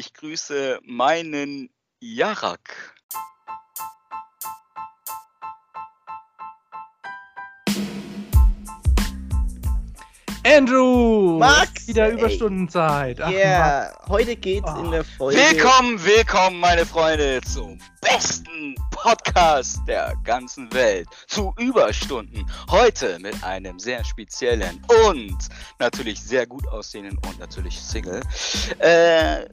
Ich grüße meinen Jarak. Andrew! Max! Wieder ey. Überstundenzeit. Ja, yeah, heute geht's Oh. in der Folge. Willkommen, willkommen, meine Freunde, zum besten Podcast der ganzen Welt. Zu Überstunden. Heute mit einem sehr speziellen und natürlich sehr gut aussehenden und natürlich Single. Äh,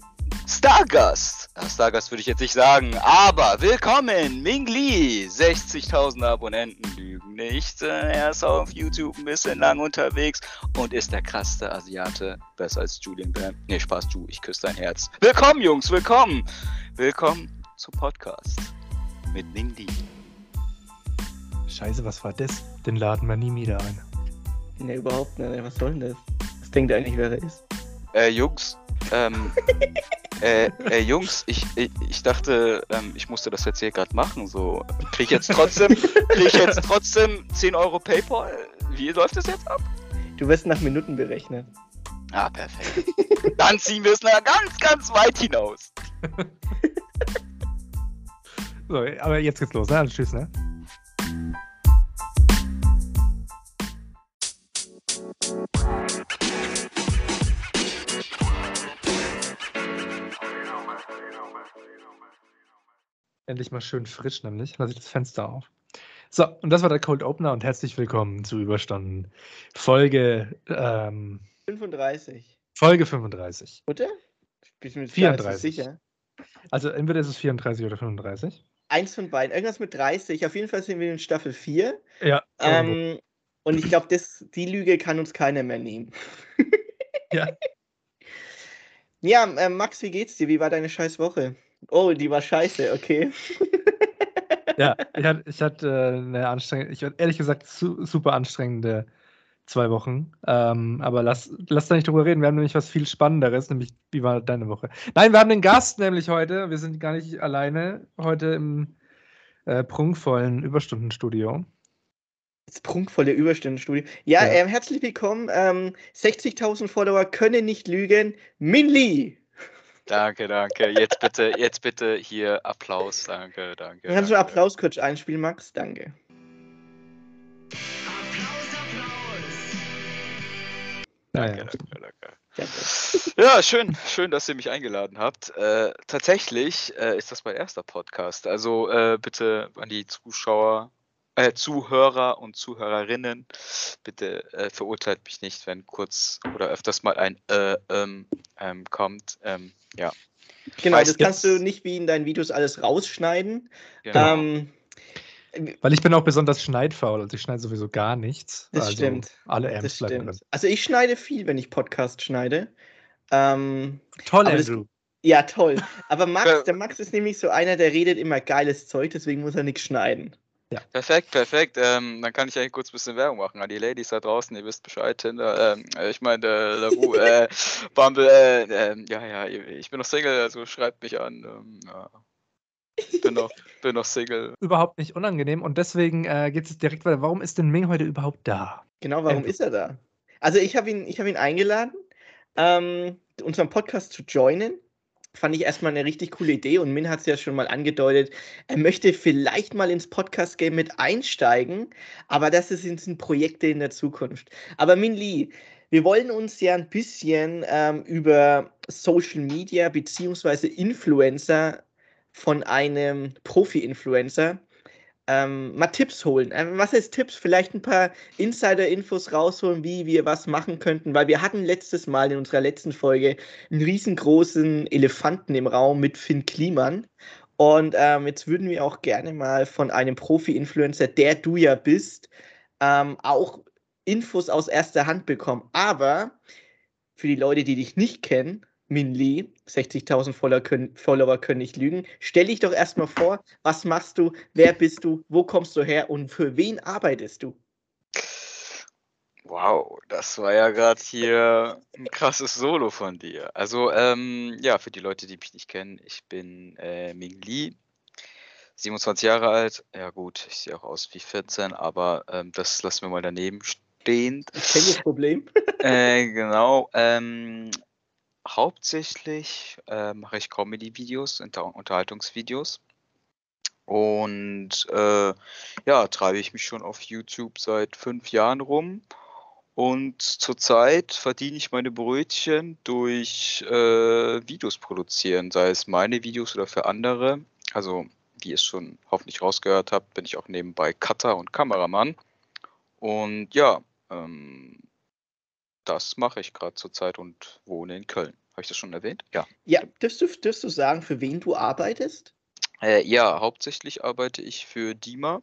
Stargast. Stargast würde ich jetzt nicht sagen, aber willkommen, Ming Lee. 60.000 Abonnenten lügen nicht. Äh, Er ist auf YouTube ein bisschen lang unterwegs und ist der krasseste Asiate. Besser als Julian Bam. Nee, Spaß, Ju, ich küsse dein Herz. Willkommen, Jungs, willkommen. Willkommen zum Podcast mit Ming Lee. Scheiße, was war das? Den laden wir nie wieder ein. Ne, überhaupt nicht. Was soll denn das? Was denkt ihr eigentlich, wer er ist? Äh, Jungs, ähm, äh, äh, Jungs, ich, ich, ich dachte, ähm, ich musste das jetzt hier gerade machen, so. Krieg ich jetzt trotzdem, krieg ich jetzt trotzdem 10 Euro Paypal? Wie läuft das jetzt ab? Du wirst nach Minuten berechnet. Ah, perfekt. Dann ziehen wir es nach ganz, ganz weit hinaus. So, aber jetzt geht's los, ne? Also, tschüss, ne? Endlich mal schön frisch, nämlich. Lass ich das Fenster auf. So, und das war der Cold Opener und herzlich willkommen zu Überstunden. Folge, ähm, 35. Folge 35. Oder? Bist du mir 34. sicher? Also entweder ist es 34 oder 35. Eins von beiden. Irgendwas mit 30. Auf jeden Fall sind wir in Staffel 4. Ja. Ähm, und ich glaube, die Lüge kann uns keiner mehr nehmen. Ja. Ja, äh, Max, wie geht's dir? Wie war deine scheiß Woche? Oh, die war scheiße, okay. Ja, ich hatte, ich hatte äh, eine anstrengende, ich hatte ehrlich gesagt su super anstrengende zwei Wochen. Ähm, aber lass, lass da nicht drüber reden. Wir haben nämlich was viel Spannenderes, nämlich wie war deine Woche? Nein, wir haben einen Gast nämlich heute. Wir sind gar nicht alleine heute im äh, prunkvollen Überstundenstudio. Das prunkvolle Überstundenstudio. Ja, Ja. Ähm, herzlich willkommen. Ähm, 60.000 Follower können nicht lügen. Min Lee. Danke, danke. Jetzt bitte, jetzt bitte hier Applaus. Danke, danke. Kannst du danke. Applaus kurz einspielen, Max? Danke. Danke, danke. Danke. Ja, schön, schön, dass ihr mich eingeladen habt. Äh, tatsächlich äh, ist das mein erster Podcast. Also äh, bitte an die Zuschauer, äh, Zuhörer und Zuhörerinnen, bitte äh, verurteilt mich nicht, wenn kurz oder öfters mal ein äh, ähm, ähm, kommt. Ähm, ja, Genau, weiß das kannst du nicht wie in deinen Videos alles rausschneiden. genau. Ähm, Weil ich bin auch besonders schneidfaul, also ich schneide sowieso gar nichts. Das also stimmt. Alle das Amps bleiben stimmt. drin. Also ich schneide viel, wenn ich Podcast schneide. Ähm, Toll, Aber das- Andrew. ja, toll. Aber Max, der Max ist nämlich so einer, der redet immer geiles Zeug, deswegen muss er nichts schneiden. Perfekt, perfekt. Ähm, dann kann ich eigentlich kurz ein bisschen Werbung machen an die Ladies da draußen. Ihr wisst Bescheid. Tinder, ähm, äh, ich meine, äh, Lavu, äh, Bumble, äh, ähm, ja, ja, ich bin noch Single, also schreibt mich an. Ähm, ja. bin, noch, bin noch Single. Überhaupt nicht unangenehm und deswegen äh, geht es direkt weiter. Warum ist denn Ming heute überhaupt da? Genau, warum ist er da? Also ich habe ihn, ich hab ihn eingeladen, ähm, unseren Podcast zu joinen. Fand ich erstmal eine richtig coole Idee und Min hat es ja schon mal angedeutet, er möchte vielleicht mal ins Podcast-Game mit einsteigen, aber das sind Projekte in der Zukunft. Aber Min Lee, wir wollen uns ja ein bisschen ähm, über Social Media beziehungsweise Influencer von einem Profi-Influencer ähm, mal Tipps holen. Ähm, was heißt Tipps? Vielleicht ein paar Insider-Infos rausholen, wie wir was machen könnten, weil wir hatten letztes Mal in unserer letzten Folge einen riesengroßen Elefanten im Raum mit Finn Kliman. Und ähm, jetzt würden wir auch gerne mal von einem Profi-Influencer, der du ja bist, ähm, auch Infos aus erster Hand bekommen. Aber für die Leute, die dich nicht kennen, Min Lee, 60.000 Follower können, nicht lügen. Stell dich doch erstmal vor, was machst du, wer bist du, wo kommst du her und für wen arbeitest du? Wow, das war ja gerade hier ein krasses Solo von dir. Also, ähm, ja, für die Leute, die mich nicht kennen, ich bin äh, Ming Lee, 27 Jahre alt. Ja gut, ich sehe auch aus wie 14, aber ähm, das lassen wir mal daneben stehend. Ich kenne das Problem. Äh, genau. Ähm, hauptsächlich äh, mache ich Comedy-Videos, Unter Unterhaltungsvideos. Und äh, ja, treibe ich mich schon auf YouTube seit fünf Jahren rum. Und zurzeit verdiene ich meine Brötchen durch äh, Videos produzieren, sei es meine Videos oder für andere. Also, wie ihr es schon hoffentlich rausgehört habt, bin ich auch nebenbei Cutter und Kameramann. Und ja, ähm, das mache ich gerade zurzeit und wohne in Köln. Habe ich das schon erwähnt? Ja. Ja, dürfst du, dürfst du sagen, für wen du arbeitest? Äh, ja, hauptsächlich arbeite ich für Dima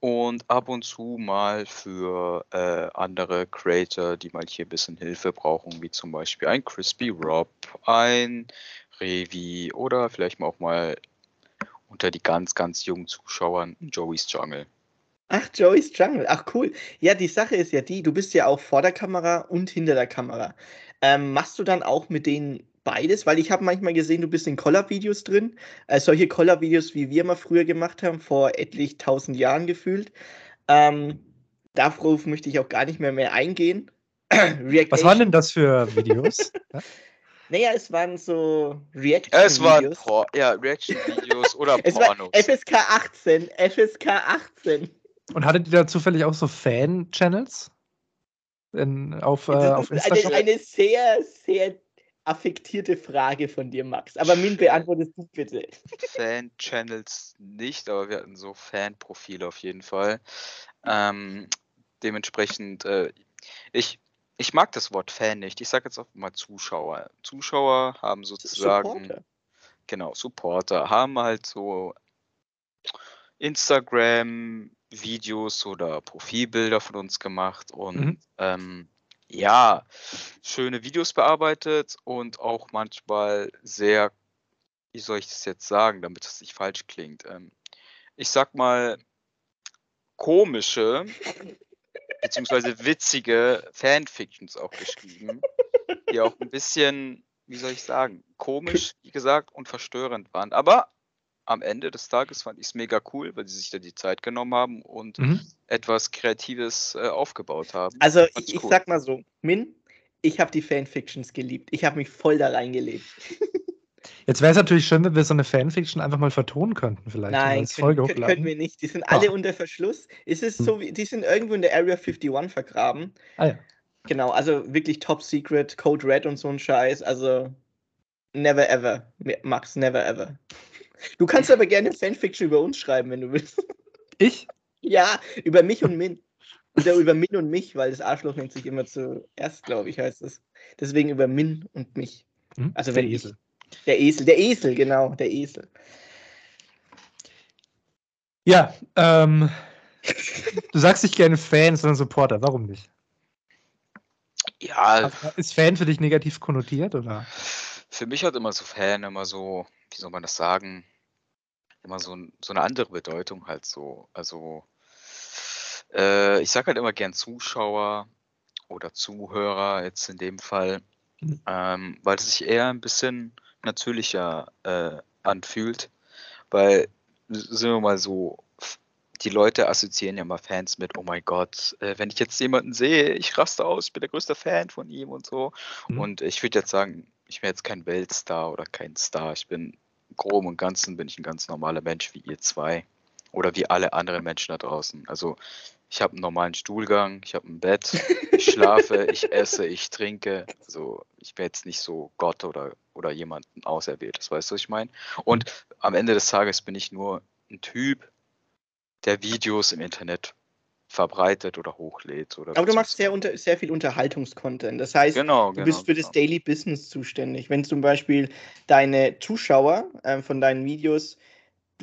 und ab und zu mal für äh, andere Creator, die mal hier ein bisschen Hilfe brauchen, wie zum Beispiel ein Crispy Rob, ein Revi oder vielleicht mal auch mal unter die ganz, ganz jungen Zuschauern Joey's Jungle. Ach, Joey's Jungle. Ach, cool. Ja, die Sache ist ja die, du bist ja auch vor der Kamera und hinter der Kamera. Ähm, machst du dann auch mit denen beides? Weil ich habe manchmal gesehen, du bist in Collab-Videos drin. Äh, solche Collab-Videos, wie wir mal früher gemacht haben, vor etlich tausend Jahren gefühlt. Ähm, darauf möchte ich auch gar nicht mehr mehr eingehen. Was waren denn das für Videos? Naja, es waren so Reaction-Videos. Es waren Por ja, Reaction-Videos oder es Pornos. War FSK 18, FSK 18. Und hattet ihr da zufällig auch so Fan-Channels? Auf, äh, auf Instagram? Eine, eine sehr, sehr affektierte Frage von dir, Max. Aber Min, beantwortest du bitte. Fan-Channels nicht, aber wir hatten so Fan-Profile auf jeden Fall. Ähm, dementsprechend, äh, ich, ich mag das Wort Fan nicht. Ich sage jetzt auch mal Zuschauer. Zuschauer haben sozusagen. Supporter. Genau, Supporter haben halt so Instagram-Videos oder Profilbilder von uns gemacht und mhm. ähm, ja, schöne Videos bearbeitet und auch manchmal sehr, wie soll ich das jetzt sagen, damit es nicht falsch klingt. Ähm, ich sag mal, komische beziehungsweise witzige Fanfictions auch geschrieben, die auch ein bisschen, wie soll ich sagen, komisch, wie gesagt, und verstörend waren. Aber am Ende des Tages fand ich es mega cool, weil sie sich da die Zeit genommen haben und mhm. etwas Kreatives äh, aufgebaut haben. Also ich, ich sag mal so, Min, ich habe die Fanfictions geliebt. Ich habe mich voll da reingelebt. Jetzt wäre es natürlich schön, wenn wir so eine Fanfiction einfach mal vertonen könnten, vielleicht. Nein, können, können, können, wir nicht. Die sind alle Ach. unter Verschluss. Ist es hm. so, die sind irgendwo in der Area 51 vergraben. Ah ja. Genau, also wirklich Top Secret, Code Red und so ein Scheiß. Also never ever, Max, never ever. Du kannst aber gerne Fanfiction über uns schreiben, wenn du willst. Ich? Ja, über mich und Min. Oder über Min und mich, weil das Arschloch nennt sich immer zuerst, glaube ich, heißt es. Deswegen über Min und mich. Hm? Also wenn der Esel. Ich, der Esel, der Esel, genau, der Esel. Ja, ähm, du sagst nicht gerne Fan, sondern Supporter. Warum nicht? Ja. Ist Fan für dich negativ konnotiert, oder? Für mich hat immer so Fan immer so, wie soll man das sagen, immer so, so eine andere Bedeutung halt so. Also äh, ich sage halt immer gern Zuschauer oder Zuhörer jetzt in dem Fall, mhm. ähm, weil es sich eher ein bisschen natürlicher äh, anfühlt, weil sind wir mal so, die Leute assoziieren ja mal Fans mit, oh mein Gott, äh, wenn ich jetzt jemanden sehe, ich raste aus, ich bin der größte Fan von ihm und so. Mhm. Und ich würde jetzt sagen, ich bin jetzt kein Weltstar oder kein Star. Ich bin grob und ganzen bin ich ein ganz normaler Mensch wie ihr zwei oder wie alle anderen Menschen da draußen. Also ich habe einen normalen Stuhlgang, ich habe ein Bett, ich schlafe, ich esse, ich trinke. Also ich bin jetzt nicht so Gott oder, oder jemanden auserwählt, das weißt du, was ich meine. Und am Ende des Tages bin ich nur ein Typ, der Videos im Internet verbreitet oder hochlädt. Oder Aber du machst sehr, unter, sehr viel Unterhaltungskontent. Das heißt, genau, du genau, bist für genau. das Daily Business zuständig. Wenn zum Beispiel deine Zuschauer äh, von deinen Videos,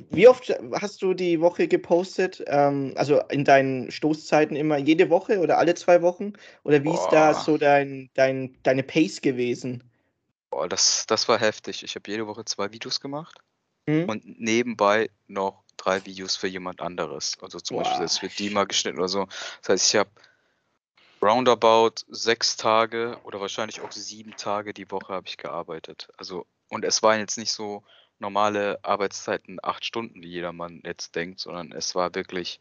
wie oft hast du die Woche gepostet? Ähm, also in deinen Stoßzeiten immer jede Woche oder alle zwei Wochen? Oder wie Boah. ist da so dein, dein, deine Pace gewesen? Boah, das, das war heftig. Ich habe jede Woche zwei Videos gemacht hm? und nebenbei noch drei Videos für jemand anderes. Also zum Boah. Beispiel, das wird die mal geschnitten oder so. Das heißt, ich habe roundabout sechs Tage oder wahrscheinlich auch sieben Tage die Woche habe ich gearbeitet. Also, und es waren jetzt nicht so normale Arbeitszeiten, acht Stunden, wie jedermann jetzt denkt, sondern es war wirklich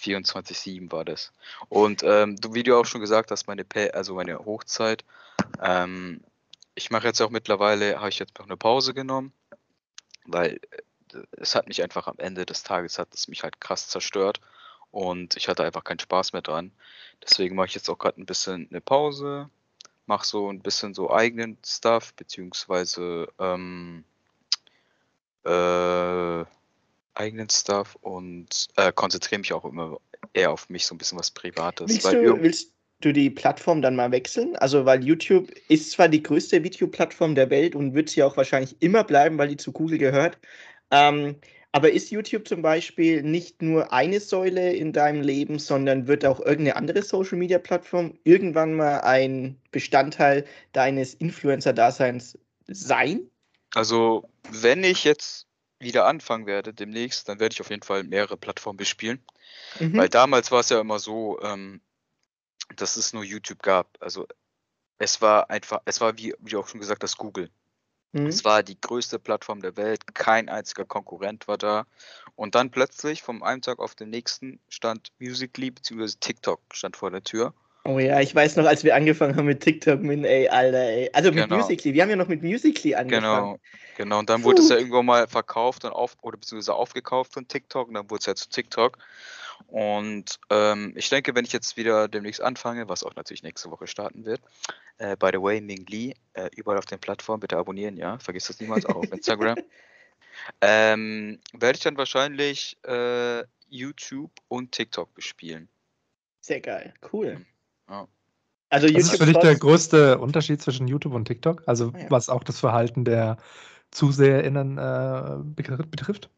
24-7 war das. Und ähm, wie du auch schon gesagt hast, meine, Pay also meine Hochzeit, ähm, ich mache jetzt auch mittlerweile, habe ich jetzt noch eine Pause genommen, weil äh, es hat mich einfach am Ende des Tages, hat es mich halt krass zerstört und ich hatte einfach keinen Spaß mehr dran. Deswegen mache ich jetzt auch gerade ein bisschen eine Pause, mache so ein bisschen so eigenen Stuff, beziehungsweise ähm, äh, eigenen Stuff und äh, konzentriere mich auch immer eher auf mich, so ein bisschen was Privates. Willst, du, willst du die Plattform dann mal wechseln? Also, weil YouTube ist zwar die größte Videoplattform der Welt und wird sie auch wahrscheinlich immer bleiben, weil die zu Google gehört. Ähm, aber ist YouTube zum Beispiel nicht nur eine Säule in deinem Leben, sondern wird auch irgendeine andere Social-Media-Plattform irgendwann mal ein Bestandteil deines Influencer-Daseins sein? Also, wenn ich jetzt wieder anfangen werde demnächst, dann werde ich auf jeden Fall mehrere Plattformen bespielen. Mhm. Weil damals war es ja immer so, ähm, dass es nur YouTube gab. Also es war einfach, es war wie, wie auch schon gesagt, das Google. Mhm. Es war die größte Plattform der Welt, kein einziger Konkurrent war da. Und dann plötzlich vom einen Tag auf den nächsten stand Musically bzw. TikTok stand vor der Tür. Oh ja, ich weiß noch, als wir angefangen haben mit TikTok, mit, ey, Alter, ey. Also mit genau. Musically. Wir haben ja noch mit Musically angefangen. Genau, genau. Und dann Puh. wurde es ja irgendwann mal verkauft und auf, oder beziehungsweise aufgekauft von TikTok und dann wurde es ja zu TikTok. Und ähm, ich denke, wenn ich jetzt wieder demnächst anfange, was auch natürlich nächste Woche starten wird, äh, by the way, Ming Lee, äh, überall auf den Plattformen, bitte abonnieren, ja, vergiss das niemals, auch auf Instagram. ähm, werde ich dann wahrscheinlich äh, YouTube und TikTok bespielen. Sehr geil, cool. Ja. Also YouTube das ist für dich der größte Unterschied zwischen YouTube und TikTok? Also ah, ja. was auch das Verhalten der ZuseherInnen äh, betrifft?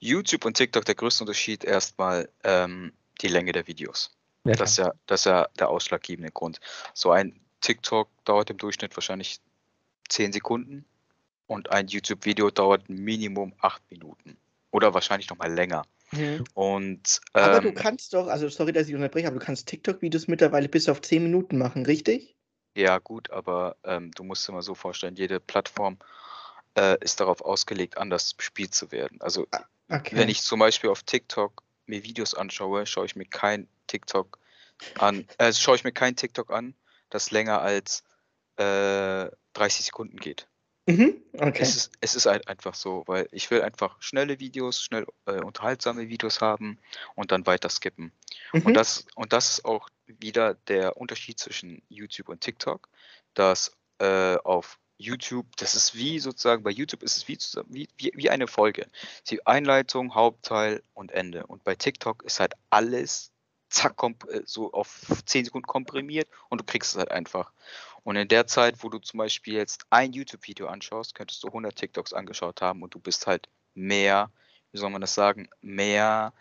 YouTube und TikTok der größte Unterschied erstmal ähm, die Länge der Videos. Ja, das, ist ja, das ist ja der ausschlaggebende Grund. So ein TikTok dauert im Durchschnitt wahrscheinlich 10 Sekunden und ein YouTube-Video dauert Minimum 8 Minuten. Oder wahrscheinlich noch mal länger. Mhm. Und, ähm, aber du ähm, kannst doch, also sorry, dass ich unterbreche, aber du kannst TikTok-Videos mittlerweile bis auf 10 Minuten machen, richtig? Ja, gut, aber ähm, du musst dir mal so vorstellen, jede Plattform äh, ist darauf ausgelegt, anders bespielt zu werden. Also ah, okay. wenn ich zum Beispiel auf TikTok mir Videos anschaue, schaue ich mir kein TikTok an, äh, schaue ich mir kein TikTok an, das länger als äh, 30 Sekunden geht. Mhm, okay. Es ist, es ist halt einfach so, weil ich will einfach schnelle Videos, schnell äh, unterhaltsame Videos haben und dann weiter skippen. Mhm. Und, das, und das ist auch wieder der Unterschied zwischen YouTube und TikTok, dass äh, auf YouTube, das ist wie sozusagen, bei YouTube ist es wie, wie, wie, eine Folge. Die Einleitung, Hauptteil und Ende. Und bei TikTok ist halt alles zack, äh, so auf 10 Sekunden komprimiert und du kriegst es halt einfach. Und in der Zeit, wo du zum Beispiel jetzt ein YouTube-Video anschaust, könntest du 100 TikToks angeschaut haben und du bist halt mehr, wie soll man das sagen, mehr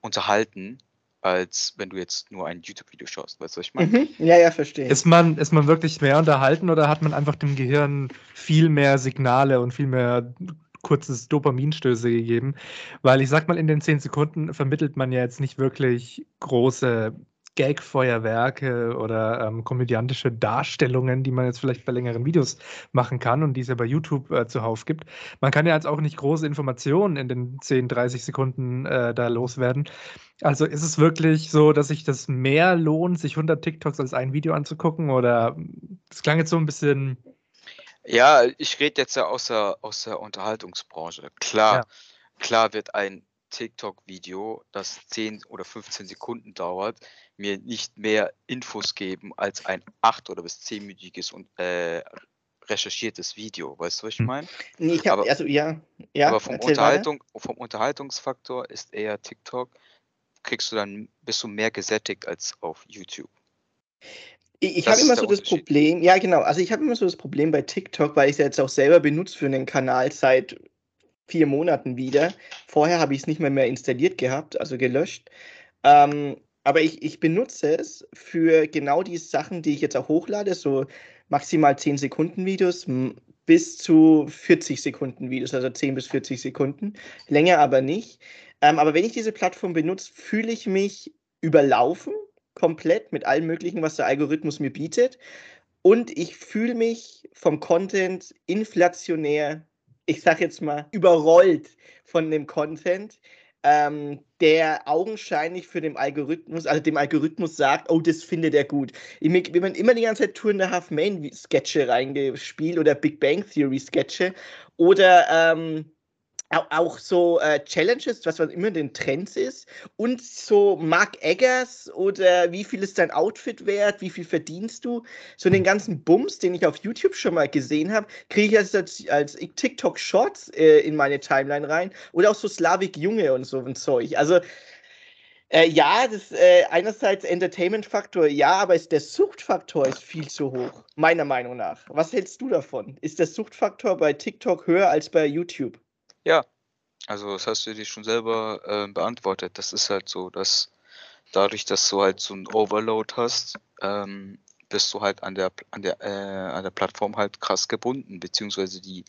unterhalten, als wenn du jetzt nur ein YouTube-Video schaust. Weißt du, was ich meine? Mhm. Ja, ja, verstehe. Ist man, ist man wirklich mehr unterhalten oder hat man einfach dem Gehirn viel mehr Signale und viel mehr kurzes Dopaminstöße gegeben, weil ich sag mal, in den zehn Sekunden vermittelt man ja jetzt nicht wirklich große Gag-Feuerwerke oder ähm, komödiantische Darstellungen, die man jetzt vielleicht bei längeren Videos machen kann und die es ja bei YouTube äh, zuhauf gibt. Man kann ja jetzt auch nicht große Informationen in den 10, 30 Sekunden äh, da loswerden. Also ist es wirklich so, dass sich das mehr lohnt, sich 100 TikToks als ein Video anzugucken oder das klang jetzt so ein bisschen ja, ich rede jetzt ja aus der, aus der Unterhaltungsbranche. Klar, Ja. klar wird ein TikTok-Video, das 10 oder 15 Sekunden dauert, mir nicht mehr Infos geben als ein 8 oder bis 10-minütiges und äh, recherchiertes Video. Weißt du, was ich hm. meine? Nee, ich habe, also ja, ja, aber vom Unterhaltung, vom Unterhaltungsfaktor ist eher TikTok, kriegst du dann, bist du mehr gesättigt als auf YouTube. Ich, ich habe immer so das Problem, ja genau, also ich habe immer so das Problem bei TikTok, weil ich es ja jetzt auch selber benutze für einen Kanal seit vier Monaten wieder. Vorher habe ich es nicht mehr, mehr installiert gehabt, also gelöscht. Ähm, aber ich, ich benutze es für genau die Sachen, die ich jetzt auch hochlade, so maximal 10 Sekunden Videos bis zu 40 Sekunden Videos, also 10 bis 40 Sekunden. Länger aber nicht. Ähm, aber wenn ich diese Plattform benutze, fühle ich mich überlaufen komplett mit allem Möglichen, was der Algorithmus mir bietet. Und ich fühle mich vom Content inflationär, ich sag jetzt mal, überrollt von dem Content. ähm, der augenscheinlich für den Algorithmus, also dem Algorithmus sagt, oh, das findet er gut. Wenn man immer die ganze Zeit Tour in the Half Main Sketche reingespielt oder Big Bang Theory Sketche oder ähm, auch so äh, Challenges, was was immer den Trends ist und so Mark Eggers oder wie viel ist dein Outfit wert, wie viel verdienst du, so den ganzen Bums, den ich auf YouTube schon mal gesehen habe, kriege ich als, als TikTok Shorts äh, in meine Timeline rein oder auch so Slavik Junge und so ein Zeug. Also äh, ja, das äh, einerseits Entertainment-Faktor, ja, aber ist der Suchtfaktor ist viel zu hoch, meiner Meinung nach. Was hältst du davon? Ist der Suchtfaktor bei TikTok höher als bei YouTube? Ja, also das hast du dir schon selber äh, beantwortet. Das ist halt so, dass dadurch, dass du halt so ein Overload hast, ähm, bist du halt an der an der äh, an der Plattform halt krass gebunden, beziehungsweise die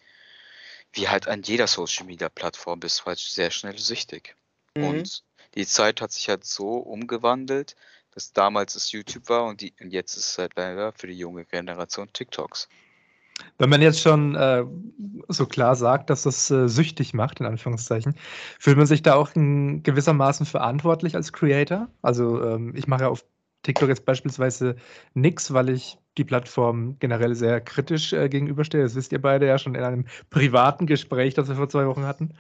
wie halt an jeder Social Media Plattform bist du halt sehr schnell süchtig. Mhm. Und die Zeit hat sich halt so umgewandelt, dass damals es YouTube war und, die, und jetzt ist es halt leider für die junge Generation TikToks. Wenn man jetzt schon äh, so klar sagt, dass das äh, süchtig macht, in Anführungszeichen, fühlt man sich da auch in gewissermaßen verantwortlich als Creator? Also ähm, ich mache ja auf TikTok jetzt beispielsweise nichts, weil ich die Plattform generell sehr kritisch äh, gegenüberstehe. Das wisst ihr beide ja schon in einem privaten Gespräch, das wir vor zwei Wochen hatten.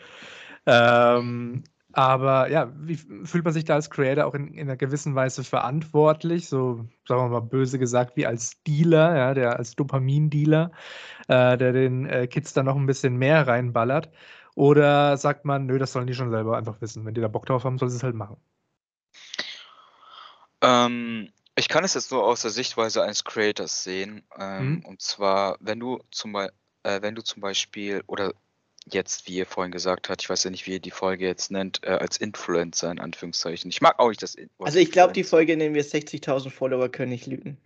Ähm, aber ja, wie fühlt man sich da als Creator auch in, in einer gewissen Weise verantwortlich? So, sagen wir mal böse gesagt, wie als Dealer, ja, der als Dopamin-Dealer, äh, der den äh, Kids dann noch ein bisschen mehr reinballert? Oder sagt man, nö, das sollen die schon selber einfach wissen. Wenn die da Bock drauf haben, sollen sie es halt machen. Ähm, ich kann es jetzt nur aus der Sichtweise eines Creators sehen. Ähm, mhm. Und zwar, wenn du zum Beispiel, äh, wenn du zum Beispiel, oder jetzt, wie ihr vorhin gesagt habt, ich weiß ja nicht, wie ihr die Folge jetzt nennt, äh, als Influencer in Anführungszeichen. Ich mag auch nicht das. Wort also ich glaube, die Folge nennen wir 60.000 Follower können nicht lügen.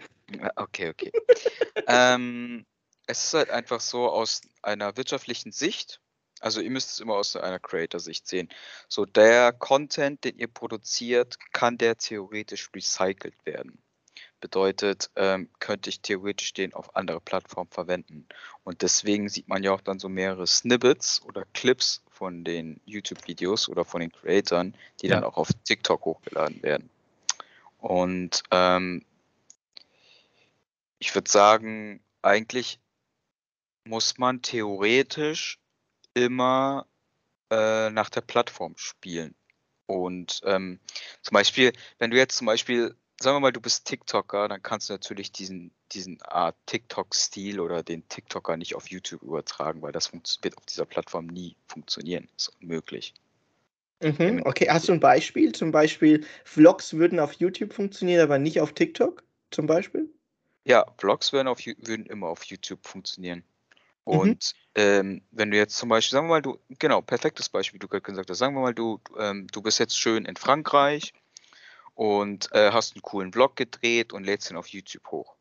Okay, okay. ähm, es ist halt einfach so aus einer wirtschaftlichen Sicht, also ihr müsst es immer aus einer Creator-Sicht sehen. So der Content, den ihr produziert, kann der theoretisch recycelt werden. Bedeutet, ähm, könnte ich theoretisch den auf andere Plattformen verwenden. Und deswegen sieht man ja auch dann so mehrere Snippets oder Clips von den YouTube-Videos oder von den Creatoren, die ja. dann auch auf TikTok hochgeladen werden. Und ähm, ich würde sagen, eigentlich muss man theoretisch immer äh, nach der Plattform spielen. Und ähm, zum Beispiel, wenn du jetzt zum Beispiel sagen wir mal, du bist TikToker, dann kannst du natürlich diesen, diesen Art TikTok-Stil oder den TikToker nicht auf YouTube übertragen, weil das wird auf dieser Plattform nie funktionieren. Das ist unmöglich. Mhm, okay, hast du ein Beispiel? Zum Beispiel, Vlogs würden auf YouTube funktionieren, aber nicht auf TikTok, zum Beispiel? Ja, Vlogs würden, auf, würden immer auf YouTube funktionieren. Mhm. Und mhm. ähm, wenn du jetzt zum Beispiel, sagen wir mal, du, genau, perfektes Beispiel, du gerade gesagt hast, sagen wir mal, du, ähm, du bist jetzt schön in Frankreich und äh, hast einen coolen Vlog gedreht und lädst ihn auf YouTube hoch.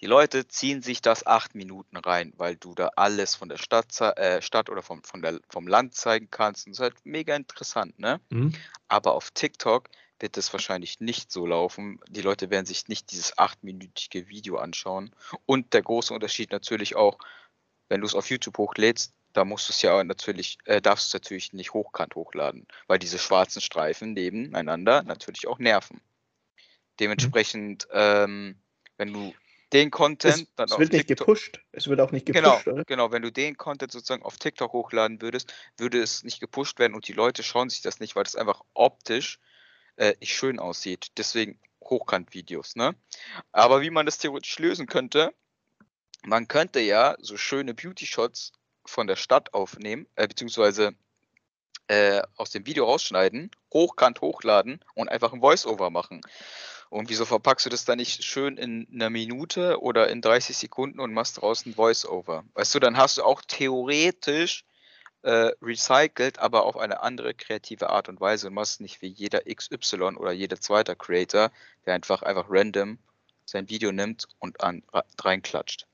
Die Leute ziehen sich das acht Minuten rein, weil du da alles von der Stadt, äh, Stadt oder vom, der, vom Land zeigen kannst. Und das ist halt mega interessant, ne? Mhm. Aber auf TikTok wird es wahrscheinlich nicht so laufen. Die Leute werden sich nicht dieses achtminütige Video anschauen. Und der große Unterschied natürlich auch, wenn du es auf YouTube hochlädst, da musst du es ja natürlich, äh, darfst du natürlich nicht hochkant hochladen, weil diese schwarzen Streifen nebeneinander natürlich auch nerven. Dementsprechend, ähm, wenn du den Content es, dann es wird nicht TikTok, gepusht. Es wird auch nicht genau, gepusht, genau, oder? Genau, wenn du den Content sozusagen auf TikTok hochladen würdest, würde es nicht gepusht werden und die Leute schauen sich das nicht, weil das einfach optisch äh, nicht schön aussieht. Deswegen Hochkant-Videos, ne? Aber wie man das theoretisch lösen könnte, man könnte ja so schöne Beauty-Shots von der Stadt aufnehmen, äh, beziehungsweise äh, aus dem Video rausschneiden, hochkant hochladen und einfach ein Voice-Over machen. Und wieso verpackst du das dann nicht schön in einer Minute oder in 30 Sekunden und machst draußen Voice-Over? Weißt du, dann hast du auch theoretisch äh, recycelt, aber auf eine andere kreative Art und Weise und machst nicht wie jeder XY oder jeder zweite Creator, der einfach einfach random sein Video nimmt und an, reinklatscht.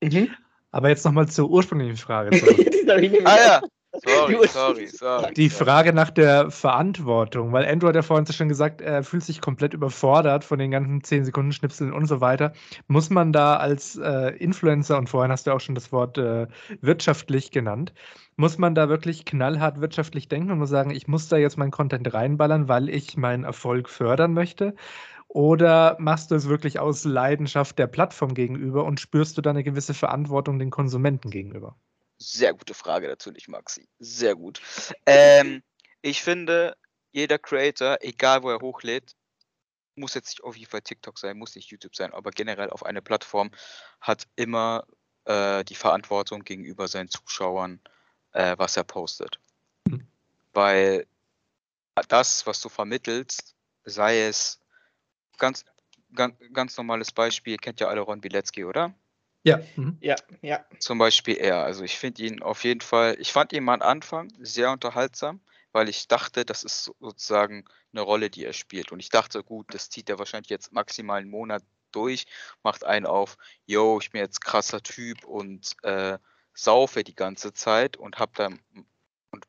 Mhm. Aber jetzt nochmal zur ursprünglichen Frage. ah ja, Sorry, sorry, sorry. Die Frage nach der Verantwortung, weil Andrew hat ja vorhin schon gesagt, er fühlt sich komplett überfordert von den ganzen 10 Sekunden Schnipseln und so weiter. Muss man da als äh, Influencer, und vorhin hast du auch schon das Wort äh, wirtschaftlich genannt, muss man da wirklich knallhart wirtschaftlich denken und muss sagen, ich muss da jetzt meinen Content reinballern, weil ich meinen Erfolg fördern möchte? Oder machst du es wirklich aus Leidenschaft der Plattform gegenüber und spürst du da eine gewisse Verantwortung den Konsumenten gegenüber? Sehr gute Frage natürlich, Maxi. Sehr gut. Ähm, ich finde, jeder Creator, egal wo er hochlädt, muss jetzt nicht auf jeden Fall TikTok sein, muss nicht YouTube sein, aber generell auf eine Plattform hat immer äh, die Verantwortung gegenüber seinen Zuschauern, äh, was er postet. Mhm. Weil das, was du vermittelst, sei es ganz, ganz, ganz normales Beispiel, kennt ja alle Ron Bilecki, oder? Ja. Mhm. Ja, ja. Zum Beispiel er. Also ich finde ihn auf jeden Fall, ich fand ihn am Anfang sehr unterhaltsam, weil ich dachte, das ist sozusagen eine Rolle, die er spielt. Und ich dachte, gut, das zieht er wahrscheinlich jetzt maximal einen Monat durch, macht einen auf, yo, ich bin jetzt krasser Typ und äh, saufe die ganze Zeit und hab dann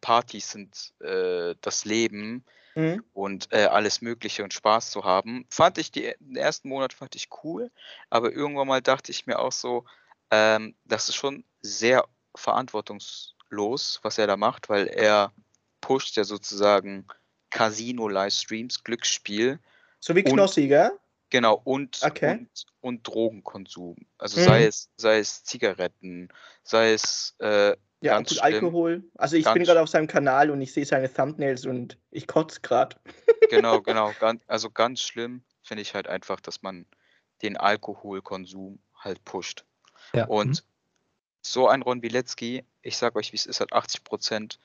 Partys sind äh, das Leben mhm. und äh, alles Mögliche und Spaß zu haben. Fand ich die, den ersten Monat fand ich cool, aber irgendwann mal dachte ich mir auch so, ähm, das ist schon sehr verantwortungslos, was er da macht, weil er pusht ja sozusagen Casino-Livestreams, Glücksspiel. So wie Knossi, gell? Genau, und, okay. und, und, Drogenkonsum. Also mhm. sei es, sei es Zigaretten, sei es äh, ja, ganz gut, Alkohol. Also ich bin gerade auf seinem Kanal und ich sehe seine Thumbnails und ich kotze gerade. Genau, genau. Ganz, also ganz schlimm finde ich halt einfach, dass man den Alkoholkonsum halt pusht. Ja. Und mhm. so ein Ron Bilecki, ich sag euch, wie es ist, hat 80 Prozent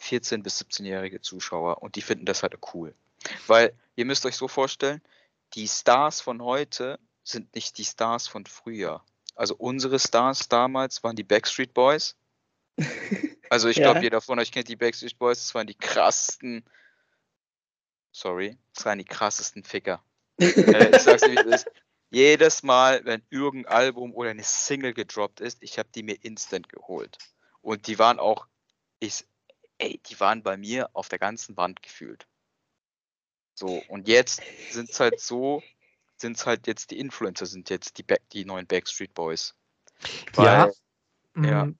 14- bis 17-jährige Zuschauer und die finden das halt cool. Weil ihr müsst euch so vorstellen, die Stars von heute sind nicht die Stars von früher. Also unsere Stars damals waren die Backstreet Boys also ich ja. glaube, jeder von euch kennt die Backstreet Boys. Das waren die krassesten. Sorry, das waren die krassesten Ficker. äh, ich sag's dir, wie es ist. Jedes Mal, wenn irgendein Album oder eine Single gedroppt ist, ich habe die mir instant geholt. Und die waren auch, ich, ey, die waren bei mir auf der ganzen Wand gefühlt. So, und jetzt sind es halt so, sind es halt jetzt die Influencer, sind jetzt die, Back, die neuen Backstreet Boys. Weil, ja. ja.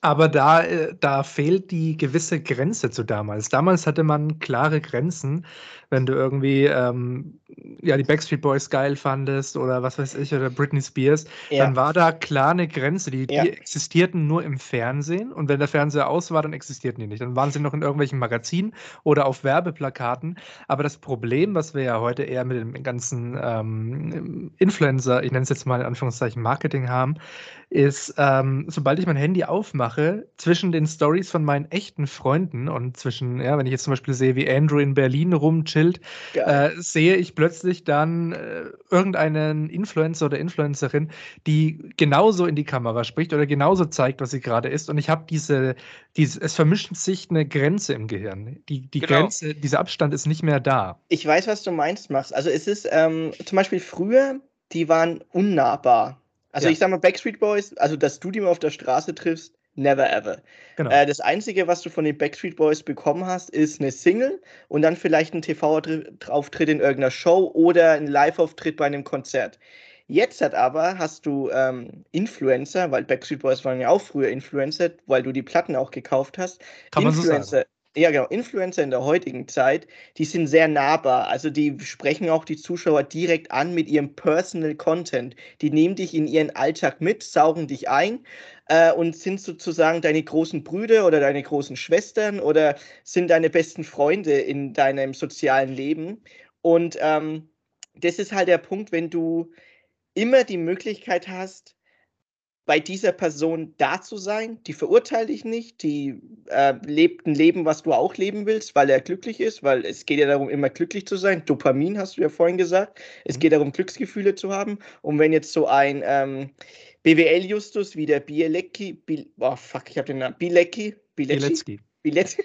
Aber da, äh, da fehlt die gewisse Grenze zu damals. Damals hatte man klare Grenzen, wenn du irgendwie ähm, ja, die Backstreet Boys geil fandest oder was weiß ich, oder Britney Spears, ja. dann war da klar eine Grenze. Die, ja. die existierten nur im Fernsehen und wenn der Fernseher aus war, dann existierten die nicht. Dann waren sie noch in irgendwelchen Magazinen oder auf Werbeplakaten. Aber das Problem, was wir ja heute eher mit dem ganzen ähm, Influencer, ich nenne es jetzt mal in Anführungszeichen Marketing haben, ist, ähm, sobald ich mein Handy aufmache, zwischen den Stories von meinen echten Freunden und zwischen, ja, wenn ich jetzt zum Beispiel sehe, wie Andrew in Berlin rumchillt, äh, sehe ich plötzlich dann äh, irgendeinen Influencer oder Influencerin, die genauso in die Kamera spricht oder genauso zeigt, was sie gerade ist. Und ich habe diese, diese, es vermischt sich eine Grenze im Gehirn. Die, die genau. Grenze, dieser Abstand ist nicht mehr da. Ich weiß, was du meinst, Max. Also es ist ähm, zum Beispiel früher, die waren unnahbar. Also ja. ich sag mal, Backstreet Boys, also dass du die mal auf der Straße triffst, never ever. Genau. Äh, das Einzige, was du von den Backstreet Boys bekommen hast, ist eine Single und dann vielleicht ein TV-Auftritt in irgendeiner Show oder ein Live-Auftritt bei einem Konzert. Jetzt hat aber hast du ähm, Influencer, weil Backstreet Boys waren ja auch früher Influencer, weil du die Platten auch gekauft hast. Kann man Influencer, so sagen. Ja, genau. Influencer in der heutigen Zeit, die sind sehr nahbar. Also die sprechen auch die Zuschauer direkt an mit ihrem Personal Content. Die nehmen dich in ihren Alltag mit, saugen dich ein äh, und sind sozusagen deine großen Brüder oder deine großen Schwestern oder sind deine besten Freunde in deinem sozialen Leben. Und ähm, das ist halt der Punkt, wenn du immer die Möglichkeit hast, bei dieser Person da zu sein. Die verurteile ich nicht, die äh, lebt ein Leben, was du auch leben willst, weil er glücklich ist, weil es geht ja darum, immer glücklich zu sein. Dopamin hast du ja vorhin gesagt. Es mhm. geht darum, Glücksgefühle zu haben. Und wenn jetzt so ein ähm, BWL-Justus wie der Bielecki, Biel, oh fuck, ich habe den Namen, Bielecki, Bielecki, Bielecki,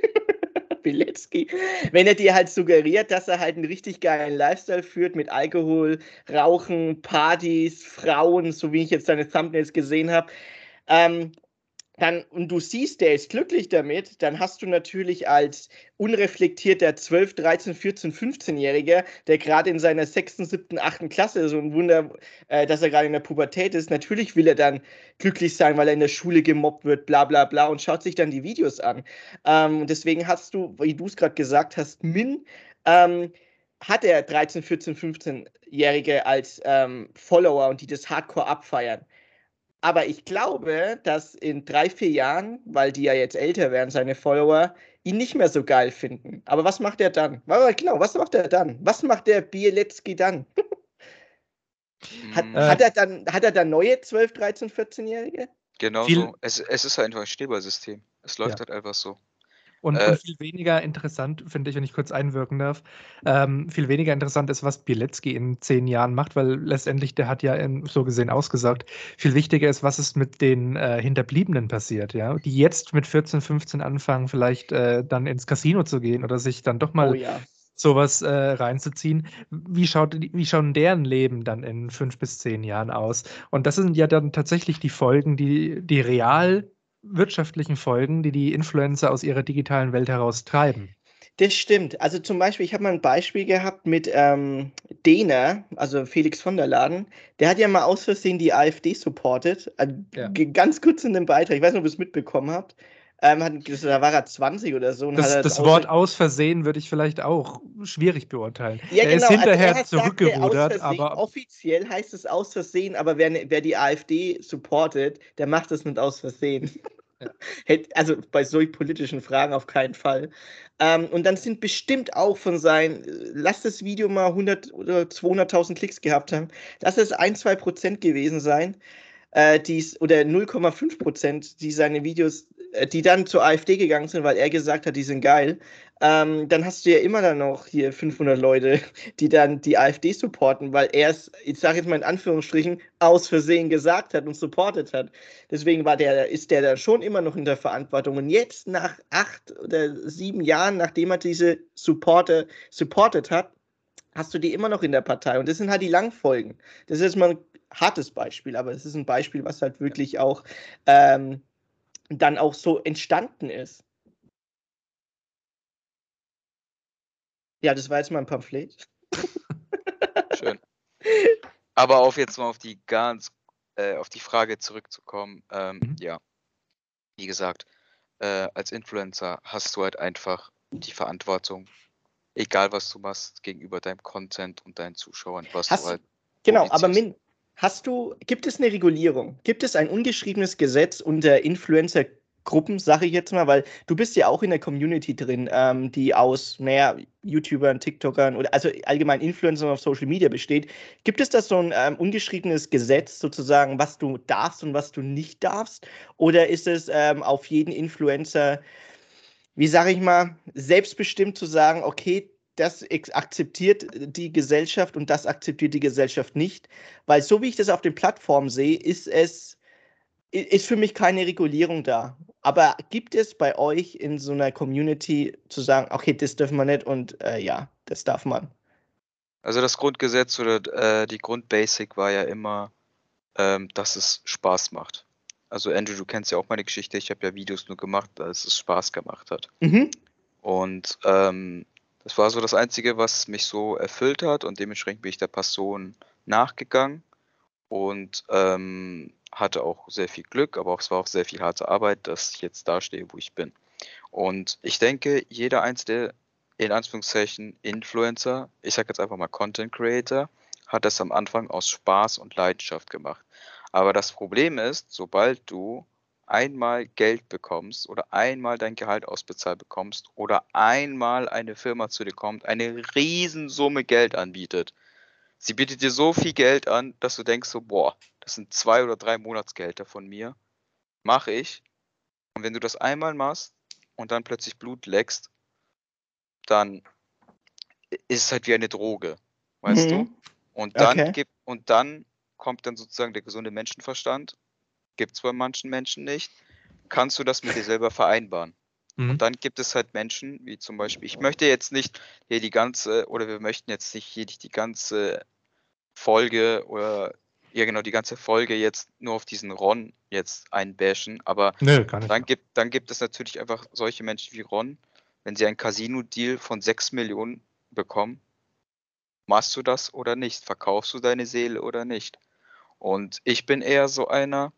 Bilecki, wenn er dir halt suggeriert, dass er halt einen richtig geilen Lifestyle führt mit Alkohol, Rauchen, Partys, Frauen, so wie ich jetzt seine Thumbnails gesehen habe, ähm, dann, und du siehst, der ist glücklich damit, dann hast du natürlich als unreflektierter 12, 13, 14, 15-Jähriger, der gerade in seiner 6., 7., 8. Klasse, so ein Wunder, äh, dass er gerade in der Pubertät ist, natürlich will er dann glücklich sein, weil er in der Schule gemobbt wird, bla bla bla, und schaut sich dann die Videos an. Ähm, deswegen hast du, wie du es gerade gesagt hast, Min, ähm, hat er 13, 14, 15-Jährige als ähm, Follower und die das Hardcore abfeiern. Aber ich glaube, dass in drei, vier Jahren, weil die ja jetzt älter werden, seine Follower, ihn nicht mehr so geil finden. Aber was macht er dann? Genau, was macht er dann? Was macht der Bielecki dann? hat, äh, hat, er dann? hat er dann neue 12, 13, 14-Jährige? Genau so. Es, es ist einfach ein Schneeballsystem. Es läuft ja. halt einfach so. Und, äh, und, viel weniger interessant, finde ich, wenn ich kurz einwirken darf, ähm, viel weniger interessant ist, was Bielecki in zehn Jahren macht, weil letztendlich der hat ja in, so gesehen ausgesagt. Viel wichtiger ist, was ist mit den äh, Hinterbliebenen passiert, ja, die jetzt mit 14, 15 anfangen, vielleicht äh, dann ins Casino zu gehen oder sich dann doch mal oh, ja. sowas äh, reinzuziehen. Wie schaut wie schauen deren Leben dann in fünf bis zehn Jahren aus? Und das sind ja dann tatsächlich die Folgen, die, die real wirtschaftlichen Folgen, die die Influencer aus ihrer digitalen Welt heraus treiben. Das stimmt. Also zum Beispiel, ich habe mal ein Beispiel gehabt mit ähm, Dena, also Felix von der Laden. Der hat ja mal aus Versehen die AfD supportet. Also ja. Ganz kurz in dem Beitrag. Ich weiß nicht, ob ihr es mitbekommen habt. Ähm, hat, da war er 20 oder so. das, das Wort aus Versehen würde ich vielleicht auch schwierig beurteilen. Ja, er genau, ist hinterher also zurückgerudert, aber. Offiziell heißt es aus Versehen, aber wer, wer die AfD supportet, der macht es nicht aus Versehen. Ja. also bei solch politischen Fragen auf keinen Fall. Ähm, und dann sind bestimmt auch von seinen, lass das Video mal 100 oder 200.000 Klicks gehabt haben, lass es 1, 2 Prozent gewesen sein, äh, die's, oder 0,5 Prozent, die seine Videos die dann zur AfD gegangen sind, weil er gesagt hat, die sind geil, ähm, dann hast du ja immer dann noch hier 500 Leute, die dann die AfD supporten, weil er es, ich sage jetzt mal in Anführungsstrichen, aus Versehen gesagt hat und supportet hat. Deswegen war der, ist der da schon immer noch in der Verantwortung. Und jetzt nach acht oder sieben Jahren, nachdem er diese Supporter supportet hat, hast du die immer noch in der Partei. Und das sind halt die Langfolgen. Das ist mal ein hartes Beispiel, aber es ist ein Beispiel, was halt wirklich auch ähm, dann auch so entstanden ist. Ja, das war jetzt mal ein Pamphlet. Schön. Aber auf jetzt mal auf die ganz, äh, auf die Frage zurückzukommen. Ähm, mhm. Ja, wie gesagt, äh, als Influencer hast du halt einfach die Verantwortung, egal was du machst, gegenüber deinem Content und deinen Zuschauern, was hast, du halt. Genau, aber Min, Hast du, gibt es eine Regulierung? Gibt es ein ungeschriebenes Gesetz unter Influencer-Gruppen, sage ich jetzt mal, weil du bist ja auch in der Community drin, ähm, die aus, naja, YouTubern, TikTokern oder also allgemein Influencern auf Social Media besteht. Gibt es da so ein ähm, ungeschriebenes Gesetz sozusagen, was du darfst und was du nicht darfst? Oder ist es ähm, auf jeden Influencer, wie sage ich mal, selbstbestimmt zu sagen, okay, das akzeptiert die Gesellschaft und das akzeptiert die Gesellschaft nicht. Weil so wie ich das auf den Plattformen sehe, ist es ist für mich keine Regulierung da. Aber gibt es bei euch in so einer Community zu sagen, okay, das dürfen wir nicht und äh, ja, das darf man? Also das Grundgesetz oder äh, die Grundbasic war ja immer, ähm, dass es Spaß macht. Also Andrew, du kennst ja auch meine Geschichte. Ich habe ja Videos nur gemacht, dass es Spaß gemacht hat. Mhm. Und ähm, das war so das Einzige, was mich so erfüllt hat und dementsprechend bin ich der Passion nachgegangen und ähm, hatte auch sehr viel Glück, aber auch, es war auch sehr viel harte Arbeit, dass ich jetzt da stehe, wo ich bin. Und ich denke, jeder einzelne, in Anführungszeichen, Influencer, ich sage jetzt einfach mal Content Creator, hat das am Anfang aus Spaß und Leidenschaft gemacht. Aber das Problem ist, sobald du einmal Geld bekommst oder einmal dein Gehalt ausbezahlt bekommst oder einmal eine Firma zu dir kommt, eine Riesensumme Geld anbietet. Sie bietet dir so viel Geld an, dass du denkst so, boah, das sind zwei oder drei Monatsgelder von mir. Mache ich. Und wenn du das einmal machst und dann plötzlich Blut leckst, dann ist es halt wie eine Droge. Weißt mhm. du? Und dann okay. gibt, und dann kommt dann sozusagen der gesunde Menschenverstand gibt es bei manchen Menschen nicht, kannst du das mit dir selber vereinbaren. Mhm. Und dann gibt es halt Menschen, wie zum Beispiel, ich möchte jetzt nicht hier die ganze, oder wir möchten jetzt nicht hier die ganze Folge oder ja genau, die ganze Folge jetzt nur auf diesen Ron jetzt einbashen, aber nicht. dann gibt, dann gibt es natürlich einfach solche Menschen wie Ron, wenn sie einen Casino-Deal von 6 Millionen bekommen, machst du das oder nicht? Verkaufst du deine Seele oder nicht? Und ich bin eher so einer,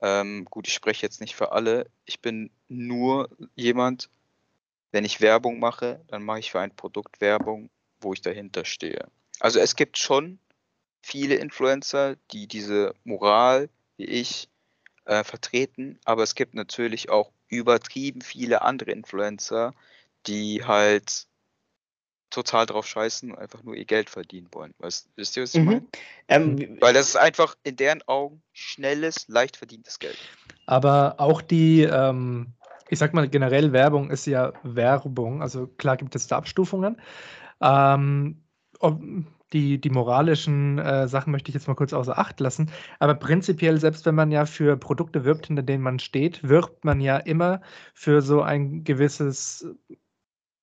ähm, gut, ich spreche jetzt nicht für alle, ich bin nur jemand, wenn ich Werbung mache, dann mache ich für ein Produkt Werbung, wo ich dahinter stehe. Also es gibt schon viele Influencer, die diese Moral wie ich äh, vertreten, aber es gibt natürlich auch übertrieben viele andere Influencer, die halt total drauf scheißen und einfach nur ihr Geld verdienen wollen. Weißt, wisst ihr, was ich Mhm. meine? Ähm, Weil das ist einfach in deren Augen schnelles, leicht verdientes Geld. Aber auch die, ähm, ich sag mal, generell Werbung ist ja Werbung. Also klar gibt es da Abstufungen. Ähm, ob, die, die moralischen äh, Sachen möchte ich jetzt mal kurz außer Acht lassen. Aber prinzipiell, selbst wenn man ja für Produkte wirbt, hinter denen man steht, wirbt man ja immer für so ein gewisses,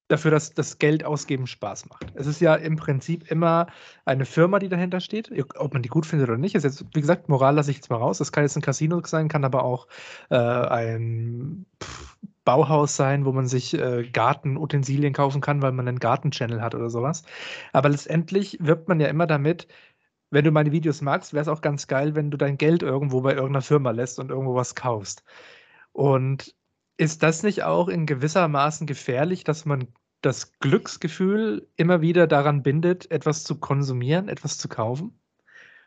dafür, dass das Geld ausgeben Spaß macht. Es ist ja im Prinzip immer eine Firma, die dahinter steht. Ob man die gut findet oder nicht, ist jetzt, wie gesagt, Moral lasse ich jetzt mal raus. Das kann jetzt ein Casino sein, kann aber auch äh, ein Bauhaus sein, wo man sich äh, Gartenutensilien kaufen kann, weil man einen Garten-Channel hat oder sowas. Aber letztendlich wirbt man ja immer damit, wenn du meine Videos magst, wäre es auch ganz geil, wenn du dein Geld irgendwo bei irgendeiner Firma lässt und irgendwo was kaufst. Und ist das nicht auch in gewisser Maßen gefährlich, dass man das Glücksgefühl immer wieder daran bindet, etwas zu konsumieren, etwas zu kaufen?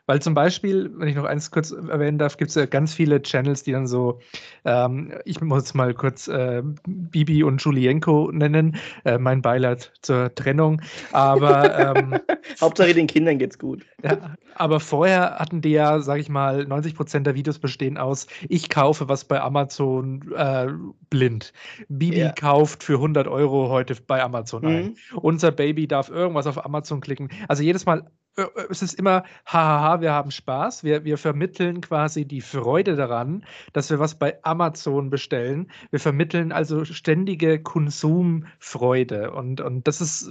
Weil zum Beispiel, wenn ich noch eins kurz erwähnen darf, gibt es ja ganz viele Channels, die dann so, ähm, ich muss mal kurz äh, Bibi und Julienko nennen, äh, mein Beileid zur Trennung, aber ähm, Hauptsache den Kindern geht's gut. ja, aber vorher hatten die ja, sag ich mal, 90% der Videos bestehen aus, ich kaufe was bei Amazon äh, blind. Bibi Ja. kauft für 100 Euro heute bei Amazon ein. Mhm. Unser Baby darf irgendwas auf Amazon klicken. Also jedes Mal, äh, äh, es ist immer, hahaha, wir haben Spaß. Wir, wir vermitteln quasi die Freude daran, dass wir was bei Amazon bestellen. Wir vermitteln also ständige Konsumfreude. Und, und das ist,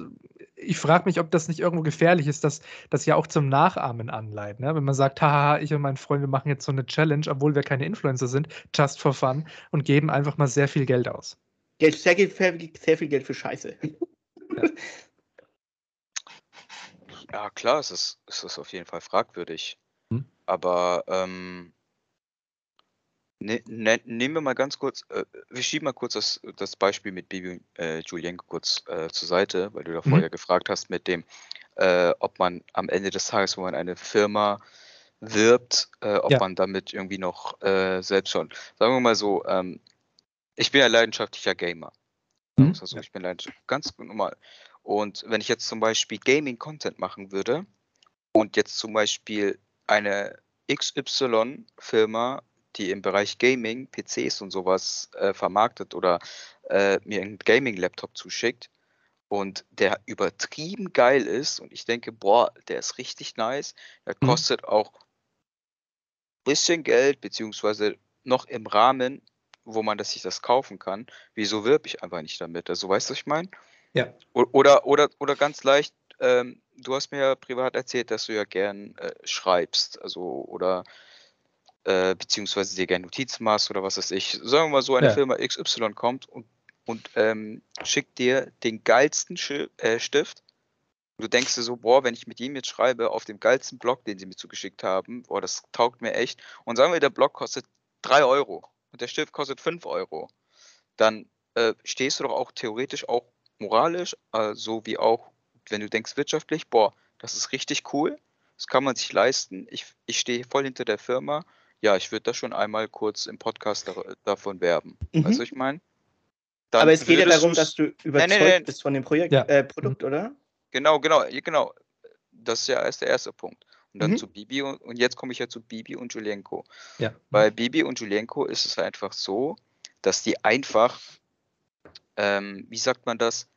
ich frage mich, ob das nicht irgendwo gefährlich ist, dass das ja auch zum Nachahmen anleitet. Ne? Wenn man sagt, haha, ich und mein Freund, wir machen jetzt so eine Challenge, obwohl wir keine Influencer sind, just for fun und geben einfach mal sehr viel Geld aus. Geld, sehr, viel- sehr, viel- sehr viel Geld für Scheiße. Ja, klar, es ist, es ist auf jeden Fall fragwürdig. Hm. Aber ähm, ne, ne, nehmen wir mal ganz kurz, äh, wir schieben mal kurz das, das Beispiel mit Bibi äh, Julienko kurz äh, zur Seite, weil du da Mhm. vorher gefragt hast mit dem, äh, ob man am Ende des Tages, wo man eine Firma wirbt, äh, ob Ja. man damit irgendwie noch äh, selbst schon, sagen wir mal so, ähm, ich bin ja leidenschaftlicher Gamer. Mhm. Sagen wir's mal so, ich bin leidenschaftlich, ganz normal. Und wenn ich jetzt zum Beispiel Gaming-Content machen würde und jetzt zum Beispiel eine XY-Firma, die im Bereich Gaming, PCs und sowas äh, vermarktet oder äh, mir einen Gaming-Laptop zuschickt und der übertrieben geil ist und ich denke, boah, der ist richtig nice, der Mhm. kostet auch bisschen Geld, beziehungsweise noch im Rahmen, wo man das sich das kaufen kann, wieso wirb ich einfach nicht damit? Also weißt du, was ich meine? Ja. Oder, oder, oder ganz leicht, ähm, du hast mir ja privat erzählt, dass du ja gern äh, schreibst, also oder äh, beziehungsweise dir gern Notizen machst oder was weiß ich. Sagen wir mal so, eine Ja. Firma XY kommt und, und ähm, schickt dir den geilsten Schi äh, Stift. Du denkst dir so, boah, wenn ich mit ihm jetzt schreibe, auf dem geilsten Blog, den sie mir zugeschickt haben, boah, das taugt mir echt. Und sagen wir, der Blog kostet 3 Euro und der Stift kostet 5 Euro. Dann äh, stehst du doch auch theoretisch auch moralisch, äh, so wie auch, wenn du denkst wirtschaftlich, boah, das ist richtig cool, das kann man sich leisten. Ich, ich stehe voll hinter der Firma. Ja, ich würde da schon einmal kurz im Podcast da, davon werben. Mhm. Weißt du, was ich meine? Aber es geht ja darum, dass du überzeugt nein, nein. bist von dem Projekt, Ja. äh, Produkt, oder? Genau, genau, genau. Das ist ja erst der erste Punkt. Und dann Mhm. zu Bibi und, und jetzt komme ich ja zu Bibi und Julienko. Ja. Bei Bibi und Julienko ist es einfach so, dass die einfach, ähm, wie sagt man das?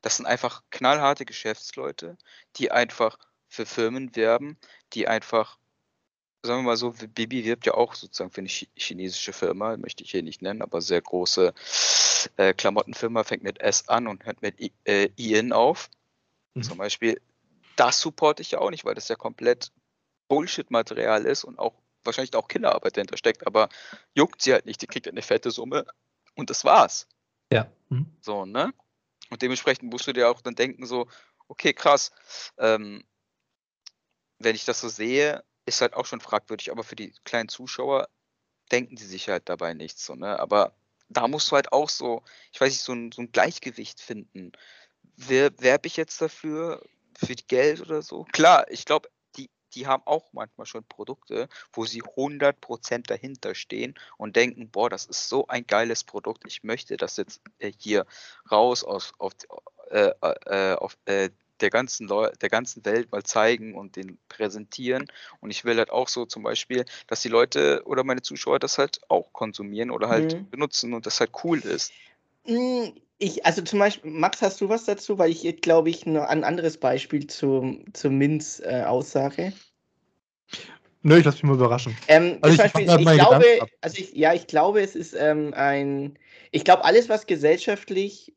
Das sind einfach knallharte Geschäftsleute, die einfach für Firmen werben, die einfach, sagen wir mal so, Bibi wirbt ja auch sozusagen für eine chi- chinesische Firma, möchte ich hier nicht nennen, aber sehr große äh, Klamottenfirma, fängt mit S an und hört mit I, äh, IN auf. Mhm. Zum Beispiel, das supporte ich ja auch nicht, weil das ja komplett Bullshit-Material ist und auch wahrscheinlich auch Kinderarbeit dahinter steckt, aber juckt sie halt nicht, die kriegt eine fette Summe und das war's. Ja. Mhm. So, ne? Und dementsprechend musst du dir auch dann denken, so, okay, krass, ähm, wenn ich das so sehe, ist halt auch schon fragwürdig, aber für die kleinen Zuschauer denken die sich halt dabei nichts, so, ne? Aber da musst du halt auch so, ich weiß nicht, so ein, so ein Gleichgewicht finden. Wer, werbe ich jetzt dafür? Für Geld oder so? Klar, ich glaube, die, die haben auch manchmal schon Produkte, wo sie 100% dahinter stehen und denken, boah, das ist so ein geiles Produkt, ich möchte das jetzt äh, hier raus aus, auf, äh, äh, auf äh, der ganzen, Leu der ganzen Welt mal zeigen und den präsentieren. Und ich will halt auch so zum Beispiel, dass die Leute oder meine Zuschauer das halt auch konsumieren oder halt mhm. benutzen und das halt cool ist. Hm, ich, also zum Beispiel, Max, hast du was dazu? Weil ich, glaube ich, noch ein anderes Beispiel zum, zur Minz-Aussage. Äh, Nö, ich lasse mich mal überraschen. Ähm, also ich, Beispiel, ich glaube, also ich, ja, ich glaube, es ist ähm, ein, ich glaube, alles, was gesellschaftlich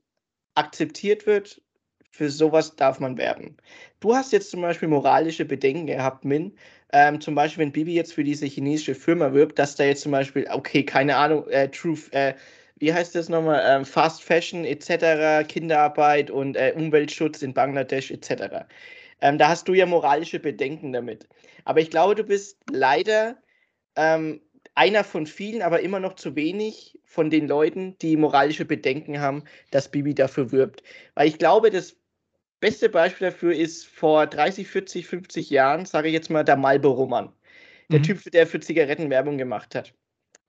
akzeptiert wird, für sowas darf man werben. Du hast jetzt zum Beispiel moralische Bedenken gehabt, Min. Ähm, zum Beispiel, wenn Bibi jetzt für diese chinesische Firma wirbt, dass da jetzt zum Beispiel, okay, keine Ahnung, äh, True, äh, wie heißt das nochmal, ähm, Fast Fashion etc., Kinderarbeit und äh, Umweltschutz in Bangladesch etc. Ähm, da hast du ja moralische Bedenken damit. Aber ich glaube, du bist leider ähm, einer von vielen, aber immer noch zu wenig von den Leuten, die moralische Bedenken haben, dass Bibi dafür wirbt. Weil ich glaube, das beste Beispiel dafür ist vor 30, 40, 50 Jahren, sage ich jetzt mal, der Marlboro-Mann. Der mhm. Typ, der für Zigaretten Werbung gemacht hat.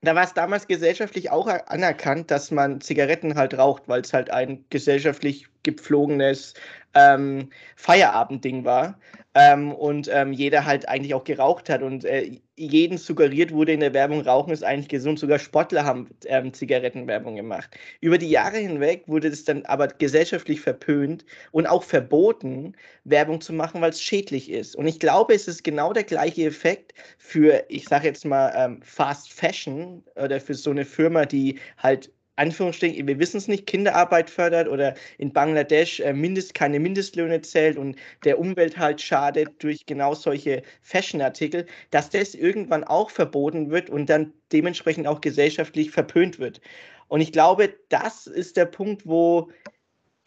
Da war es damals gesellschaftlich auch anerkannt, dass man Zigaretten halt raucht, weil es halt ein gesellschaftlich gepflogenes ähm, Feierabendding war ähm, und ähm, jeder halt eigentlich auch geraucht hat und äh, jeden suggeriert wurde in der Werbung, Rauchen ist eigentlich gesund. Sogar Sportler haben ähm, Zigarettenwerbung gemacht. Über die Jahre hinweg wurde es dann aber gesellschaftlich verpönt und auch verboten, Werbung zu machen, weil es schädlich ist. Und ich glaube, es ist genau der gleiche Effekt für, ich sage jetzt mal, ähm, Fast Fashion oder für so eine Firma, die halt Anführungsstrichen, wir wissen es nicht, Kinderarbeit fördert oder in Bangladesch äh, Mindest, keine Mindestlöhne zählt und der Umwelt halt schadet durch genau solche Fashion-Artikel, dass das irgendwann auch verboten wird und dann dementsprechend auch gesellschaftlich verpönt wird. Und ich glaube, das ist der Punkt, wo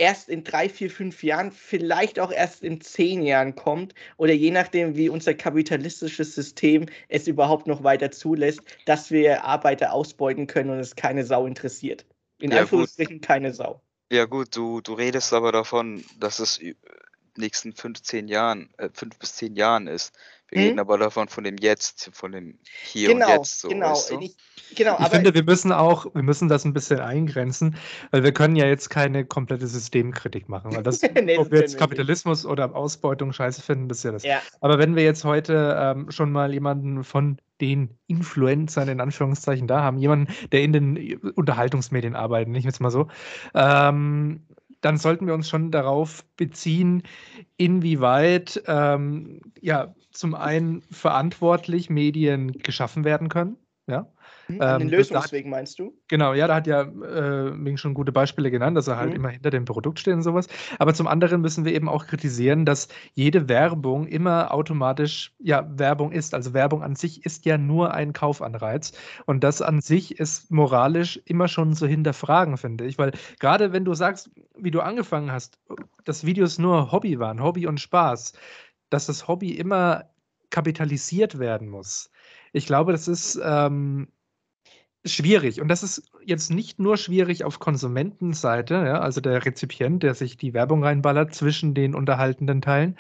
erst in drei, vier, fünf Jahren, vielleicht auch erst in zehn Jahren kommt oder je nachdem, wie unser kapitalistisches System es überhaupt noch weiter zulässt, dass wir Arbeiter ausbeuten können und es keine Sau interessiert. In ja, Anführungsstrichen gut. keine Sau. Ja gut, du, du redest aber davon, dass es in den nächsten 15 Jahren, äh, fünf bis zehn Jahren ist. Wir hm? reden aber davon von dem Jetzt, von dem Hier genau, und Jetzt. So, genau, weißt du? ich, genau. Ich finde, wir müssen auch, wir müssen das ein bisschen eingrenzen, weil wir können ja jetzt keine komplette Systemkritik machen. Weil das, nee, ob wir jetzt Kapitalismus oder Ausbeutung scheiße finden, das ist ja das. Ja. Aber wenn wir jetzt heute ähm, schon mal jemanden von den Influencern in Anführungszeichen da haben, jemanden, der in den Unterhaltungsmedien arbeitet, nicht jetzt mal so, ähm, dann sollten wir uns schon darauf beziehen, inwieweit ähm, ja zum einen verantwortlich Medien geschaffen werden können. Ja, Mhm, an den ähm, Lösungswegen meinst du? Genau, ja, da hat ja äh, Ming schon gute Beispiele genannt, dass er halt mhm. immer hinter dem Produkt steht und sowas. Aber zum anderen müssen wir eben auch kritisieren, dass jede Werbung immer automatisch ja Werbung ist. Also Werbung an sich ist ja nur ein Kaufanreiz. Und das an sich ist moralisch immer schon zu hinterfragen, finde ich. Weil gerade wenn du sagst, wie du angefangen hast, dass Videos nur Hobby waren, Hobby und Spaß, dass das Hobby immer kapitalisiert werden muss. Ich glaube, das ist ähm, schwierig. Und das ist jetzt nicht nur schwierig auf Konsumentenseite, ja, also der Rezipient, der sich die Werbung reinballert zwischen den unterhaltenden Teilen,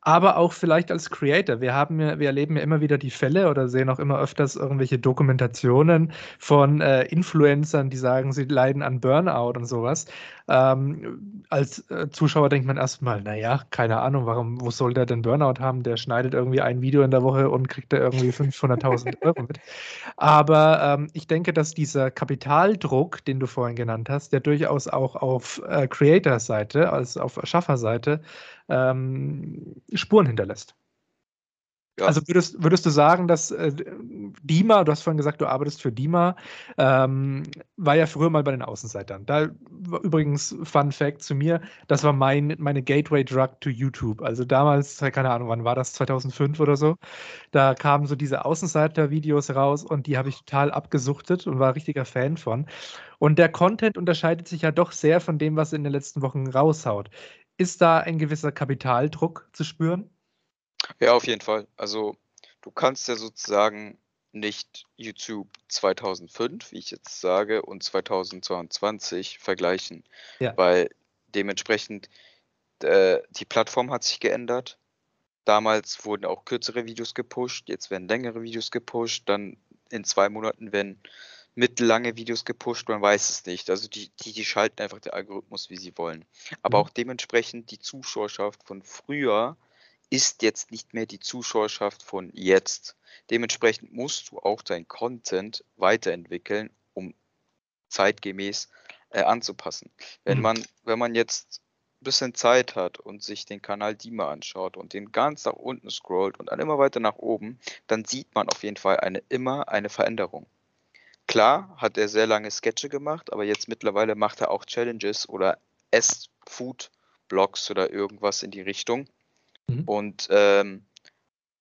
aber auch vielleicht als Creator. Wir haben ja, wir erleben ja immer wieder die Fälle oder sehen auch immer öfters irgendwelche Dokumentationen von äh, Influencern, die sagen, sie leiden an Burnout und sowas. Ähm, als äh, Zuschauer denkt man erstmal, naja, keine Ahnung, warum, wo soll der denn Burnout haben? Der schneidet irgendwie ein Video in der Woche und kriegt da irgendwie 500.000 Euro mit. Aber ähm, ich denke, dass dieser Kapitaldruck, den du vorhin genannt hast, der durchaus auch auf äh, Creator-Seite, also auf Schafferseite, ähm, Spuren hinterlässt. Ja. Also würdest, würdest du sagen, dass äh, Dima, du hast vorhin gesagt, du arbeitest für Dima, ähm, war ja früher mal bei den Außenseitern. Da übrigens, Fun Fact zu mir, das war mein, meine Gateway-Drug to YouTube. Also damals, keine Ahnung, wann war das, 2005 oder so, da kamen so diese Außenseiter-Videos raus und die habe ich total abgesuchtet und war richtiger Fan von. Und der Content unterscheidet sich ja doch sehr von dem, was in den letzten Wochen raushaut. Ist da ein gewisser Kapitaldruck zu spüren? Ja, auf jeden Fall. Also du kannst ja sozusagen nicht YouTube 2005, wie ich jetzt sage, und 2022 vergleichen, ja. weil dementsprechend äh, die Plattform hat sich geändert. Damals wurden auch kürzere Videos gepusht, jetzt werden längere Videos gepusht, dann in zwei Monaten werden mittellange Videos gepusht, man weiß es nicht. Also die, die, die schalten einfach den Algorithmus, wie sie wollen. Aber mhm. auch dementsprechend die Zuschauerschaft von früher ist jetzt nicht mehr die Zuschauerschaft von jetzt. Dementsprechend musst du auch dein Content weiterentwickeln, um zeitgemäß äh, anzupassen. Wenn mhm. man, wenn man jetzt ein bisschen Zeit hat und sich den Kanal Dima anschaut und den ganz nach unten scrollt und dann immer weiter nach oben, dann sieht man auf jeden Fall eine, immer eine Veränderung. Klar hat er sehr lange Sketche gemacht, aber jetzt mittlerweile macht er auch Challenges oder Ess-Food-Blogs oder irgendwas in die Richtung. Mhm. Und ähm,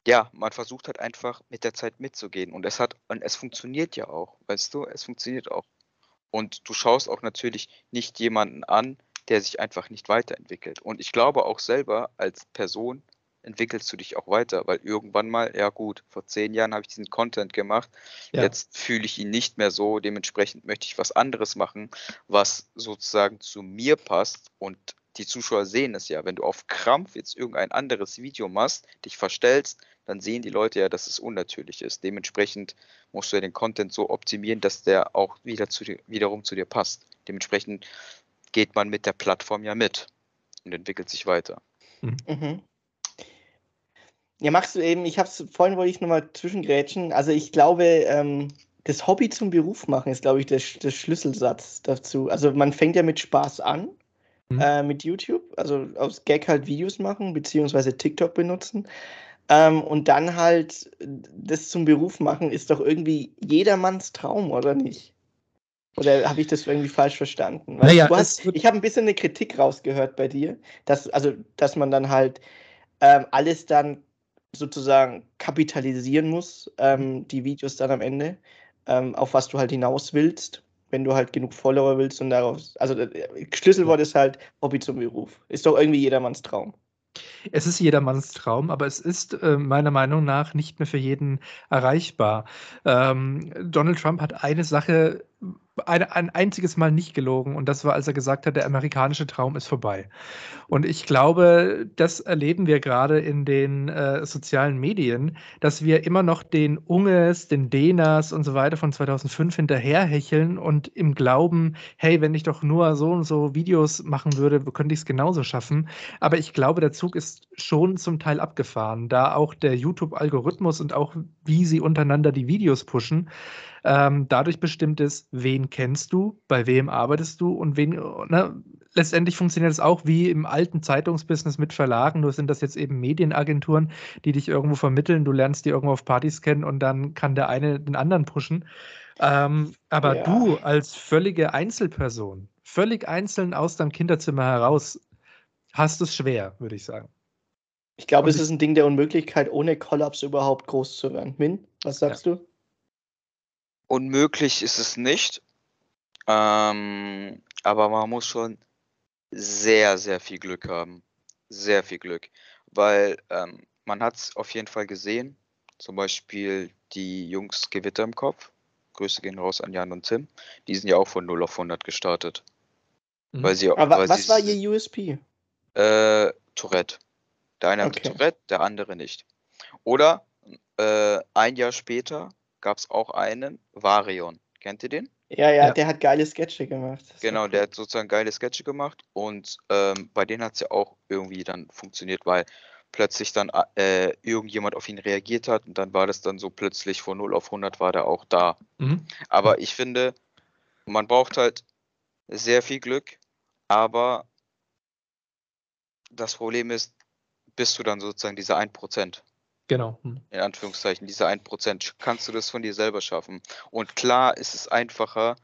ja, man versucht halt einfach mit der Zeit mitzugehen. Und es hat, und es funktioniert ja auch, weißt du, es funktioniert auch. Und du schaust auch natürlich nicht jemanden an, der sich einfach nicht weiterentwickelt. Und ich glaube auch selber als Person entwickelst du dich auch weiter, weil irgendwann mal, ja gut, vor zehn Jahren habe ich diesen Content gemacht, ja. jetzt fühle ich ihn nicht mehr so, dementsprechend möchte ich was anderes machen, was sozusagen zu mir passt und die Zuschauer sehen es ja. Wenn du auf Krampf jetzt irgendein anderes Video machst, dich verstellst, dann sehen die Leute ja, dass es unnatürlich ist. Dementsprechend musst du ja den Content so optimieren, dass der auch wieder zu dir, wiederum zu dir passt. Dementsprechend geht man mit der Plattform ja mit und entwickelt sich weiter. Mhm. mhm. Ja, machst du eben, ich hab's, vorhin wollte ich nochmal zwischengrätschen. Also ich glaube, ähm, das Hobby zum Beruf machen ist, glaube ich, der, der Schlüsselsatz dazu. Also man fängt ja mit Spaß an mhm. äh, mit YouTube, also aus Gag halt Videos machen, beziehungsweise TikTok benutzen. Ähm, und dann halt das zum Beruf machen, ist doch irgendwie jedermanns Traum, oder nicht? Oder habe ich das irgendwie falsch verstanden? Naja, hast, ich habe ein bisschen eine Kritik rausgehört bei dir, dass, also, dass man dann halt ähm, alles dann sozusagen kapitalisieren muss, ähm, die Videos dann am Ende, ähm, auf was du halt hinaus willst wenn du halt genug Follower willst und darauf. Also äh, Schlüsselwort ist halt Hobby zum Beruf. Ist doch irgendwie jedermanns Traum. Es ist jedermanns Traum, aber es ist äh, meiner Meinung nach nicht mehr für jeden erreichbar. Ähm, Donald Trump hat eine Sache ein, ein einziges Mal nicht gelogen und das war, als er gesagt hat, der amerikanische Traum ist vorbei. Und ich glaube, das erleben wir gerade in den äh, sozialen Medien, dass wir immer noch den Unges, den Denas und so weiter von 2005 hinterherhecheln und im Glauben, hey, wenn ich doch nur so und so Videos machen würde, könnte ich es genauso schaffen. Aber ich glaube, der Zug ist schon zum Teil abgefahren, da auch der YouTube-Algorithmus und auch wie sie untereinander die Videos pushen, ähm, dadurch bestimmt ist, wen kennst du, bei wem arbeitest du und wen, ne, letztendlich funktioniert es auch wie im alten Zeitungsbusiness mit Verlagen, nur sind das jetzt eben Medienagenturen, die dich irgendwo vermitteln, du lernst die irgendwo auf Partys kennen und dann kann der eine den anderen pushen. Ähm, aber ja. du als völlige Einzelperson, völlig einzeln aus deinem Kinderzimmer heraus, hast es schwer, würde ich sagen. Ich glaube, es ist ein Ding der Unmöglichkeit, ohne Kollaps überhaupt groß zu werden. Min, was sagst ja. du? Unmöglich ist es nicht. Ähm, aber man muss schon sehr, sehr viel Glück haben. Sehr viel Glück. Weil ähm, man hat es auf jeden Fall gesehen. Zum Beispiel die Jungs Gewitter im Kopf. Grüße gehen raus an Jan und Tim. Die sind ja auch von 0 auf 100 gestartet. Mhm. Weil sie, aber weil was sie, war ihr USP? Äh, Tourette. Der eine okay. hatte Tourette, der andere nicht. Oder äh, ein Jahr später gab es auch einen, Varion. Kennt ihr den? Ja, ja, ja, der hat geile Sketche gemacht. Genau, der hat sozusagen geile Sketche gemacht und ähm, bei denen hat es ja auch irgendwie dann funktioniert, weil plötzlich dann äh, irgendjemand auf ihn reagiert hat und dann war das dann so plötzlich von 0 auf 100 war der auch da. Mhm. Aber ich finde, man braucht halt sehr viel Glück, aber das Problem ist, bist du dann sozusagen dieser 1%. Genau. Hm. In Anführungszeichen, diese 1%, kannst du das von dir selber schaffen. Und klar ist es einfacher,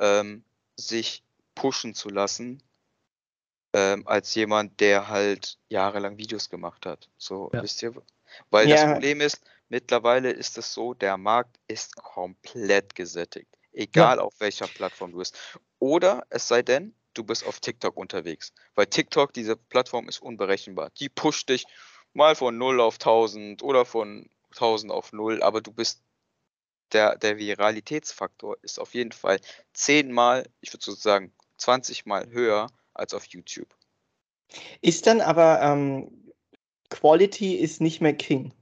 ähm, sich pushen zu lassen, ähm, als jemand, der halt jahrelang Videos gemacht hat. So, Ja. wisst ihr? Weil Ja. das Problem ist, mittlerweile ist es so, der Markt ist komplett gesättigt. Egal auf welcher Plattform du bist. Oder es sei denn, du bist auf TikTok unterwegs. Weil TikTok, diese Plattform ist unberechenbar. Die pusht dich mal von 0 auf 1000 oder von 1000 auf 0, aber du bist der, der Viralitätsfaktor ist auf jeden Fall zehnmal, ich würde so sagen 20 Mal höher als auf YouTube. Ist dann aber ähm, Quality ist nicht mehr King.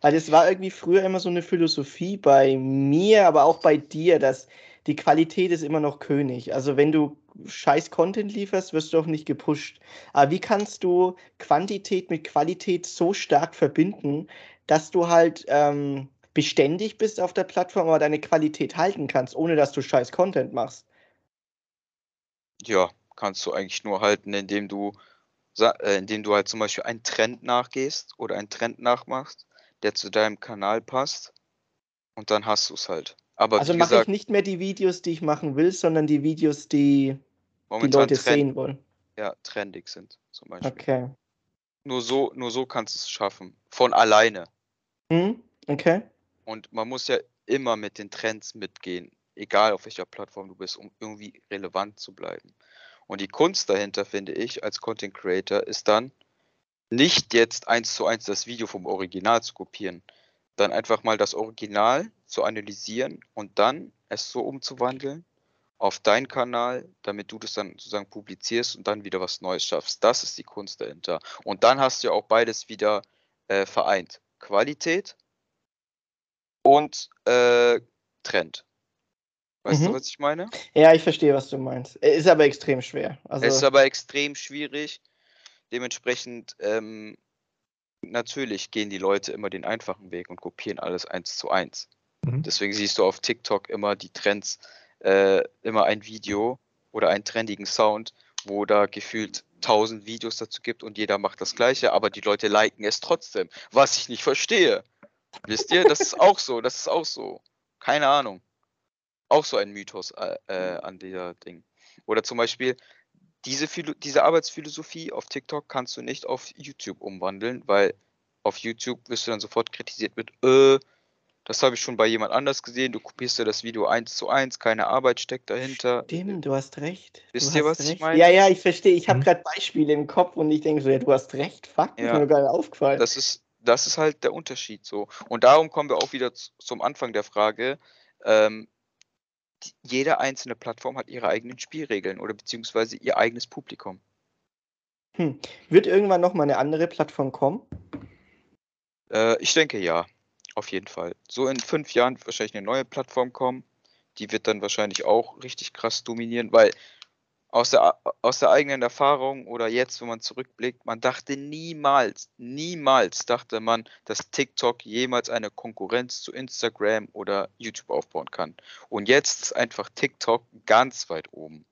Weil das war irgendwie früher immer so eine Philosophie bei mir, aber auch bei dir, dass die Qualität ist immer noch König. Also wenn du scheiß Content lieferst, wirst du auch nicht gepusht. Aber wie kannst du Quantität mit Qualität so stark verbinden, dass du halt ähm, beständig bist auf der Plattform, aber deine Qualität halten kannst, ohne dass du scheiß Content machst? Ja, kannst du eigentlich nur halten, indem du, äh, indem du halt zum Beispiel einen Trend nachgehst oder einen Trend nachmachst, der zu deinem Kanal passt und dann hast du es halt. Aber Also mache ich nicht mehr die Videos, die ich machen will, sondern die Videos, die die Leute Trend, sehen wollen. ja, trendig sind zum Beispiel. Okay. Nur so, nur so kannst du es schaffen. Von alleine. Hm? Okay. Und man muss ja immer mit den Trends mitgehen, egal auf welcher Plattform du bist, um irgendwie relevant zu bleiben. Und die Kunst dahinter, finde ich, als Content Creator, ist dann nicht jetzt eins zu eins das Video vom Original zu kopieren, dann einfach mal das Original zu analysieren und dann es so umzuwandeln auf deinen Kanal, damit du das dann sozusagen publizierst und dann wieder was Neues schaffst. Das ist die Kunst dahinter. Und dann hast du ja auch beides wieder äh, vereint. Qualität und äh, Trend. Weißt du, Mhm. was ich meine? Ja, ich verstehe, was du meinst. Äh, Ist aber extrem schwer. Also, Es ist aber extrem schwierig. Dementsprechend, ähm, natürlich gehen die Leute immer den einfachen Weg und kopieren alles eins zu eins. Mhm. Deswegen siehst du auf TikTok immer die Trends, äh, immer ein Video oder einen trendigen Sound, wo da gefühlt 1000 Videos dazu gibt und jeder macht das Gleiche, aber die Leute liken es trotzdem, was ich nicht verstehe. Wisst ihr, das ist auch so, das ist auch so. Keine Ahnung. Auch so ein Mythos äh, äh, an dieser Ding. Oder zum Beispiel, diese, diese Arbeitsphilosophie auf TikTok kannst du nicht auf YouTube umwandeln, weil auf YouTube wirst du dann sofort kritisiert mit, äh, das habe ich schon bei jemand anders gesehen, du kopierst ja das Video eins zu eins, keine Arbeit steckt dahinter. Stimmt, du hast recht. Wisst du ihr, was ich recht. meine? Ja, ja, ich verstehe. Ich habe Mhm. gerade Beispiele im Kopf und ich denke so, ja, du hast recht. Fuck, ist Ja. mir gar nicht aufgefallen. Das ist, das ist halt der Unterschied so. Und darum kommen wir auch wieder zum Anfang der Frage. Ähm, jede einzelne Plattform hat ihre eigenen Spielregeln oder beziehungsweise ihr eigenes Publikum. Hm. Wird irgendwann noch mal eine andere Plattform kommen? Äh, ich denke ja, auf jeden Fall. So in fünf Jahren wird wahrscheinlich eine neue Plattform kommen. Die wird dann wahrscheinlich auch richtig krass dominieren, weil aus der, aus der eigenen Erfahrung oder jetzt, wenn man zurückblickt, man dachte niemals, niemals dachte man, dass TikTok jemals eine Konkurrenz zu Instagram oder YouTube aufbauen kann. Und jetzt ist einfach TikTok ganz weit oben.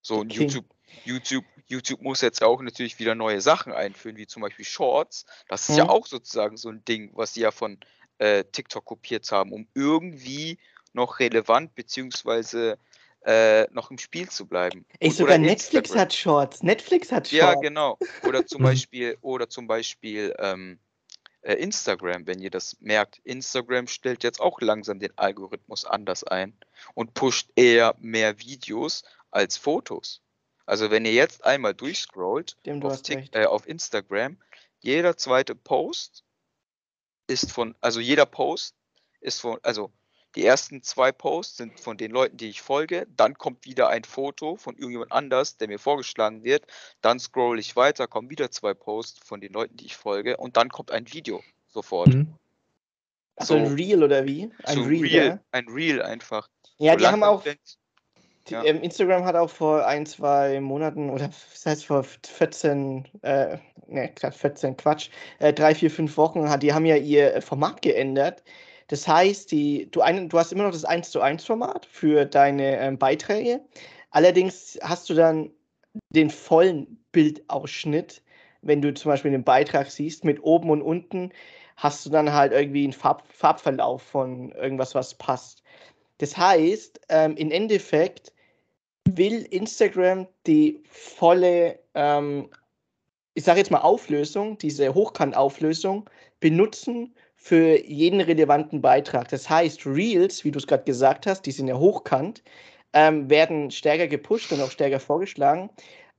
So, und Okay. YouTube, YouTube, YouTube muss jetzt auch natürlich wieder neue Sachen einführen, wie zum Beispiel Shorts. Das ist ja Mhm. auch sozusagen so ein Ding, was sie ja von äh, TikTok kopiert haben, um irgendwie noch relevant beziehungsweise äh, noch im Spiel zu bleiben. Ey, Und- sogar Netflix Instagram. hat Shorts. Netflix hat Shorts. Ja, genau. Oder zum. Beispiel, oder zum Beispiel ähm, äh, Instagram, wenn ihr das merkt. Instagram stellt jetzt auch langsam den Algorithmus anders ein und pusht eher mehr Videos als Fotos. Also wenn ihr jetzt einmal durchscrollt Stimmt, du auf, äh, auf Instagram, jeder zweite Post ist von, also jeder Post ist von, also die ersten zwei Posts sind von den Leuten, die ich folge. Dann kommt wieder ein Foto von irgendjemand anders, der mir vorgeschlagen wird. Dann scroll ich weiter, kommen wieder zwei Posts von den Leuten, die ich folge. Und dann kommt ein Video sofort. Mhm. Also so- ein Reel oder wie? Ein so Reel, real, ja? ein Reel einfach. Ja, die Solange haben auch, die, ja. ähm, Instagram hat auch vor ein, zwei Monaten, oder was heißt vor 14, äh, ne, gerade 14, Quatsch, äh, drei, vier, fünf Wochen, hat, die haben ja ihr Format geändert. Das heißt, die, du, ein, du hast immer noch das 1 zu 1 Format für deine ähm, Beiträge. Allerdings hast du dann den vollen Bildausschnitt, wenn du zum Beispiel den Beitrag siehst, mit oben und unten hast du dann halt irgendwie einen Farb Farbverlauf von irgendwas, was passt. Das heißt, ähm, im Endeffekt will Instagram die volle, ähm, ich sage jetzt mal Auflösung, diese Hochkant-Auflösung benutzen für jeden relevanten Beitrag. Das heißt, Reels, wie du es gerade gesagt hast, die sind ja hochkant, ähm, werden stärker gepusht und auch stärker vorgeschlagen.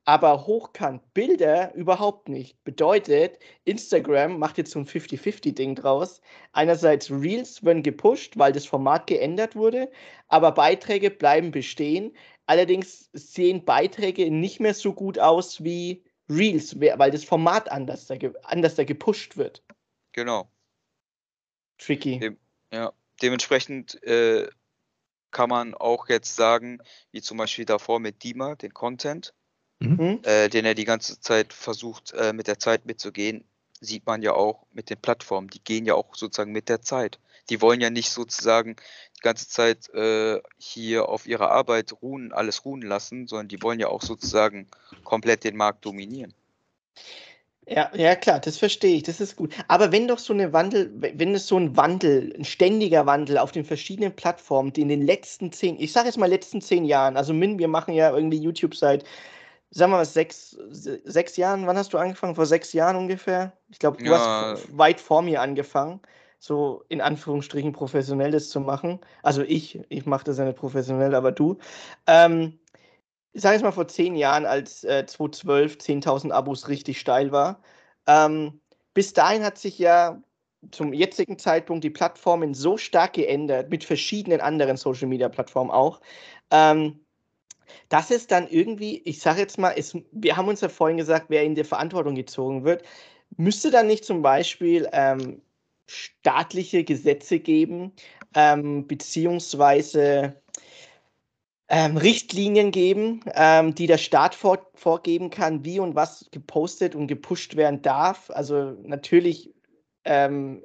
Aber Hochkant-Bilder überhaupt nicht. Bedeutet, Instagram macht jetzt so ein 50-50-Ding draus. Einerseits Reels werden gepusht, weil das Format geändert wurde, aber Beiträge bleiben bestehen. Allerdings sehen Beiträge nicht mehr so gut aus wie Reels, weil das Format anders da, anders da gepusht wird. Genau. Tricky. Dem, ja, dementsprechend äh, kann man auch jetzt sagen, wie zum Beispiel davor mit Dima, den Content, mhm. Hm? äh, den er die ganze Zeit versucht, äh, mit der Zeit mitzugehen, sieht man ja auch mit den Plattformen, die gehen ja auch sozusagen mit der Zeit. Die wollen ja nicht sozusagen die ganze Zeit äh, hier auf ihrer Arbeit ruhen, alles ruhen lassen, sondern die wollen ja auch sozusagen komplett den Markt dominieren. Ja, ja, klar, das verstehe ich, das ist gut. Aber wenn doch so eine Wandel, wenn es so ein Wandel, ein ständiger Wandel auf den verschiedenen Plattformen, die in den letzten zehn, ich sage jetzt mal letzten zehn Jahren, also Min, wir machen ja irgendwie YouTube seit, sagen wir mal, sechs, sechs Jahren, wann hast du angefangen? Vor sechs Jahren ungefähr? Ich glaube, du ja. hast weit vor mir angefangen, so in Anführungsstrichen professionelles zu machen. Also ich, ich mache das ja nicht professionell, aber du. Ähm, ich sage jetzt mal vor zehn Jahren, als äh, 2012 10.000 Abos richtig steil war. Ähm, bis dahin hat sich ja zum jetzigen Zeitpunkt die Plattformen so stark geändert, mit verschiedenen anderen Social Media Plattformen auch, ähm, dass es dann irgendwie, ich sage jetzt mal, es, wir haben uns ja vorhin gesagt, wer in der Verantwortung gezogen wird, müsste dann nicht zum Beispiel ähm, staatliche Gesetze geben, ähm, beziehungsweise ähm, Richtlinien geben, ähm, die der Staat vor, vorgeben kann, wie und was gepostet und gepusht werden darf. Also natürlich ähm,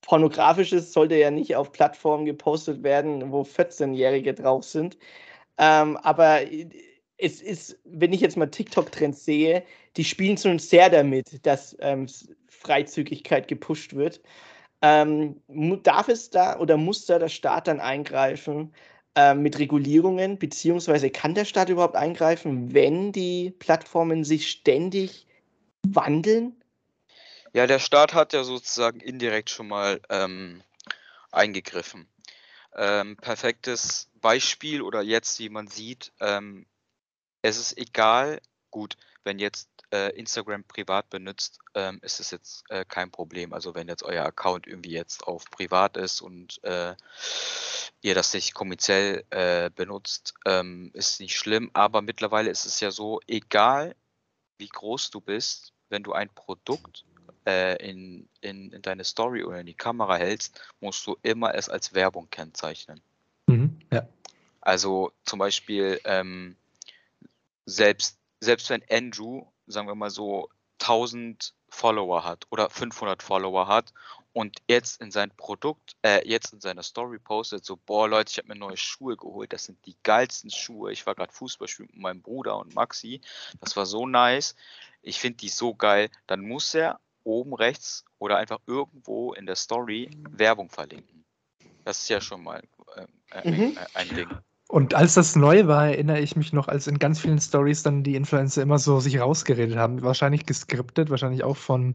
pornografisches sollte ja nicht auf Plattformen gepostet werden, wo 14-Jährige drauf sind. Ähm, aber es ist, wenn ich jetzt mal TikTok-Trends sehe, die spielen schon sehr damit, dass ähm, Freizügigkeit gepusht wird. Ähm, darf es da oder muss da der Staat dann eingreifen? äh, mit Regulierungen, beziehungsweise kann der Staat überhaupt eingreifen, wenn die Plattformen sich ständig wandeln? Ja, der Staat hat ja sozusagen indirekt schon mal ähm, eingegriffen. Ähm, perfektes Beispiel oder jetzt, wie man sieht, ähm, es ist egal, gut, wenn jetzt äh, Instagram privat benutzt, ähm, ist es jetzt äh, kein Problem. Also wenn jetzt euer Account irgendwie jetzt auf privat ist und äh, ihr das nicht kommerziell äh, benutzt, ähm, ist nicht schlimm. Aber mittlerweile ist es ja so, egal wie groß du bist, wenn du ein Produkt äh, in, in, in deine Story oder in die Kamera hältst, musst du immer es als Werbung kennzeichnen. Ja. Also zum Beispiel ähm, selbst, selbst wenn Andrew sagen wir mal so, 1000 Follower hat oder 500 Follower hat und jetzt in sein Produkt, äh, jetzt in seiner Story postet, so, boah Leute, ich habe mir neue Schuhe geholt, das sind die geilsten Schuhe. Ich war gerade Fußball spielen mit meinem Bruder und Maxi, das war so nice. Ich finde die so geil. Dann muss er oben rechts oder einfach irgendwo in der Story Werbung verlinken. Das ist ja schon mal äh, mhm. ein Ding. Und als das neu war, erinnere ich mich noch, als in ganz vielen Stories dann die Influencer immer so sich rausgeredet haben. Wahrscheinlich geskriptet, wahrscheinlich auch von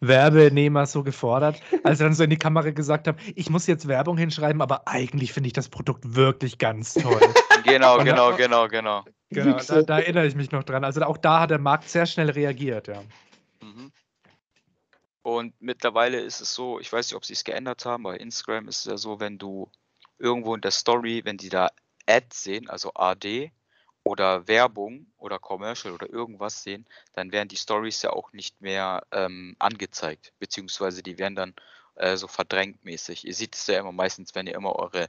Werbenehmer so gefordert. Als er dann so in die Kamera gesagt hat, ich muss jetzt Werbung hinschreiben, aber eigentlich finde ich das Produkt wirklich ganz toll. genau, genau, genau, genau. Genau, da, da, erinnere ich mich noch dran. Also auch da hat der Markt sehr schnell reagiert, ja. Mhm. Und mittlerweile ist es so, ich weiß nicht, ob sie es geändert haben, bei Instagram ist es ja so, wenn du irgendwo in der Story, wenn die da Ad sehen, also AD oder Werbung oder Commercial oder irgendwas sehen, dann werden die Stories ja auch nicht mehr ähm, angezeigt, beziehungsweise die werden dann äh, so verdrängt mäßig. Ihr seht es ja immer meistens, wenn ihr immer eure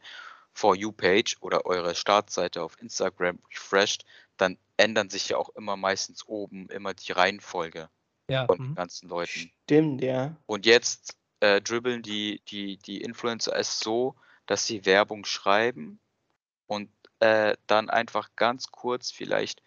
For You-Page oder eure Startseite auf Instagram refresht, dann ändern sich ja auch immer meistens oben immer die Reihenfolge ja. von den mhm. ganzen Leuten. Stimmt, ja. Und jetzt äh, dribbeln die, die, die Influencer es so, dass sie Werbung schreiben und äh, dann einfach ganz kurz vielleicht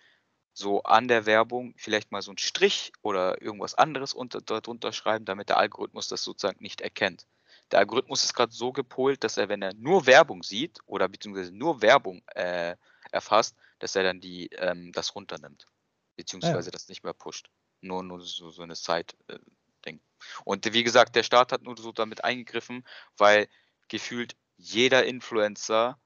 so an der Werbung vielleicht mal so einen Strich oder irgendwas anderes unter, darunter schreiben, damit der Algorithmus das sozusagen nicht erkennt. Der Algorithmus ist gerade so gepolt, dass er, wenn er nur Werbung sieht oder beziehungsweise nur Werbung äh, erfasst, dass er dann die, ähm, das runternimmt. Beziehungsweise ja. das nicht mehr pusht. Nur, nur so, so eine Side-Ding. Äh, Und wie gesagt, der Staat hat nur so damit eingegriffen, weil gefühlt jeder Influencer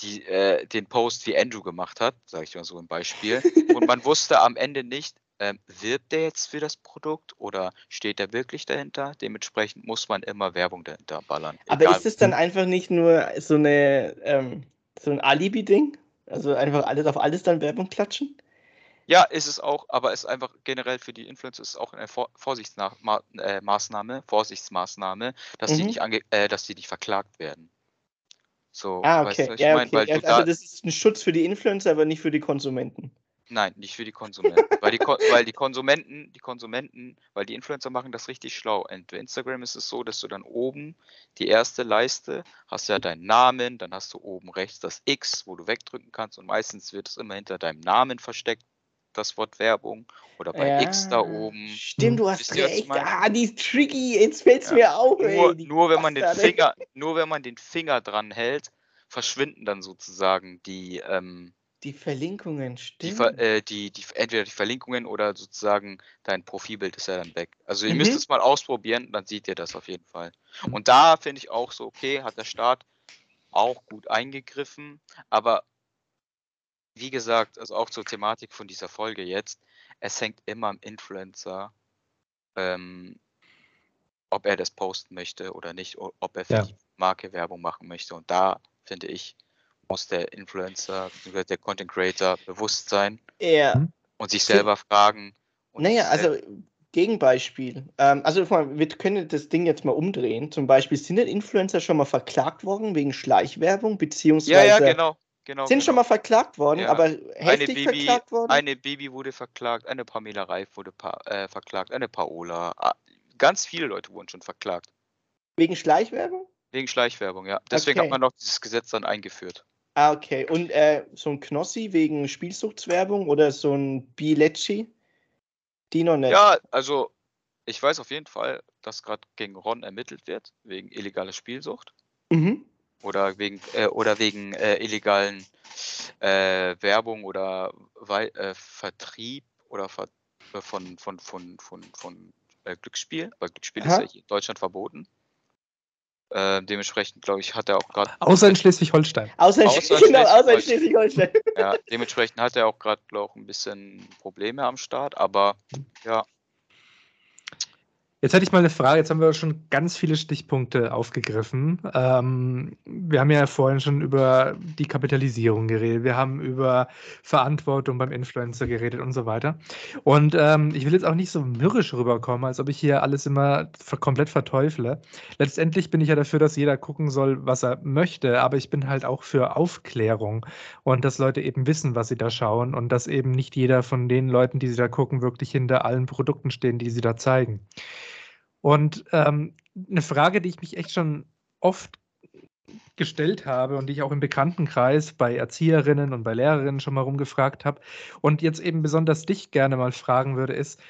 die, äh, den Post wie Andrew gemacht hat, sage ich mal so ein Beispiel. Und man wusste am Ende nicht, ähm, wirbt der jetzt für das Produkt oder steht er wirklich dahinter? Dementsprechend muss man immer Werbung dahinter ballern. Aber ist es dann einfach nicht nur so, eine, ähm, so ein Alibi-Ding? Also einfach alles auf alles dann Werbung klatschen? Ja, ist es auch, aber es ist einfach generell für die Influencer ist auch eine Vorsichtsmaßnahme, äh, Vorsichtsmaßnahme, dass mhm. die nicht ange äh, dass die nicht verklagt werden. So, ah, okay. Weißt du, ja, mein, okay. Ja, also das ist ein Schutz für die Influencer, aber nicht für die Konsumenten. Nein, nicht für die Konsumenten. weil, die, weil die Konsumenten, die Konsumenten, weil die Influencer machen das richtig schlau. Und bei Instagram ist es so, dass du dann oben die erste Leiste hast ja deinen Namen, dann hast du oben rechts das X, wo du wegdrücken kannst und meistens wird es immer hinter deinem Namen versteckt, das Wort Werbung oder bei ja, X da oben. Stimmt, du hast recht. Ah, die ist tricky. Jetzt fällt es ja. mir auf. Nur, ey, nur wenn man den Finger, nur wenn man den Finger dran hält, verschwinden dann sozusagen die ähm, die Verlinkungen, stimmt. Die, äh, die, die, entweder die Verlinkungen oder sozusagen dein Profilbild ist ja dann weg. Also ihr mhm. müsst es mal ausprobieren, dann seht ihr das auf jeden Fall. Und da finde ich auch so, okay, hat der Staat auch gut eingegriffen, aber wie gesagt, also auch zur Thematik von dieser Folge jetzt, es hängt immer am Influencer, ähm, ob er das posten möchte oder nicht, ob er für ja. die Marke Werbung machen möchte. Und da finde ich, muss der Influencer, der Content Creator bewusst sein ja. und sich selber fragen. naja, also Gegenbeispiel. Ähm, also wir können das Ding jetzt mal umdrehen. Zum Beispiel sind denn Influencer schon mal verklagt worden wegen Schleichwerbung, beziehungsweise ja, ja, genau. Genau, sind genau. schon mal verklagt worden, ja. aber heftig Baby, verklagt worden? Eine Baby wurde verklagt, eine Pamela Reif wurde pa äh, verklagt, eine Paola. Ah, ganz viele Leute wurden schon verklagt. Wegen Schleichwerbung? Wegen Schleichwerbung, ja. Deswegen okay. hat man auch dieses Gesetz dann eingeführt. Ah, okay. Und äh, so ein Knossi wegen Spielsuchtswerbung oder so ein Bilecci? Die noch nicht. Ja, also ich weiß auf jeden Fall, dass gerade gegen Ron ermittelt wird, wegen illegaler Spielsucht. Mhm. Oder wegen, äh, oder wegen äh, illegalen äh, Werbung oder Wei äh, Vertrieb oder Ver äh, von, von, von, von, von äh, Glücksspiel. Weil Glücksspiel Aha. ist ja hier in Deutschland verboten. Äh, dementsprechend, glaube ich, hat er auch gerade. Außer in Schleswig-Holstein. Außer, in genau, Schleswig-Holstein. ja, dementsprechend hat er auch gerade, glaube ich, ein bisschen Probleme am Start, aber ja, Jetzt hätte ich mal eine Frage. Jetzt haben wir schon ganz viele Stichpunkte aufgegriffen. Ähm, wir haben ja vorhin schon über die Kapitalisierung geredet. Wir haben über Verantwortung beim Influencer geredet und so weiter. Und ähm, ich will jetzt auch nicht so mürrisch rüberkommen, als ob ich hier alles immer komplett verteufle. Letztendlich bin ich ja dafür, dass jeder gucken soll, was er möchte. Aber ich bin halt auch für Aufklärung und dass Leute eben wissen, was sie da schauen und dass eben nicht jeder von den Leuten, die sie da gucken, wirklich hinter allen Produkten stehen, die sie da zeigen. Und ähm, eine Frage, die ich mich echt schon oft gestellt habe und die ich auch im Bekanntenkreis bei Erzieherinnen und bei Lehrerinnen schon mal rumgefragt habe und jetzt eben besonders dich gerne mal fragen würde, ist,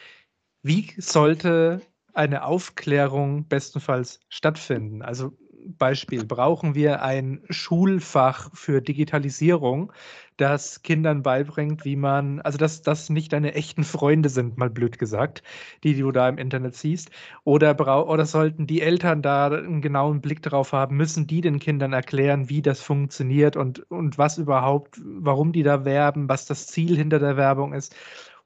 wie sollte eine Aufklärung bestenfalls stattfinden? Also Beispiel, brauchen wir ein Schulfach für Digitalisierung, das Kindern beibringt, wie man, also dass das nicht deine echten Freunde sind, mal blöd gesagt, die du da im Internet siehst. Oder, oder sollten die Eltern da einen genauen Blick drauf haben, müssen die den Kindern erklären, wie das funktioniert und, und was überhaupt, warum die da werben, was das Ziel hinter der Werbung ist.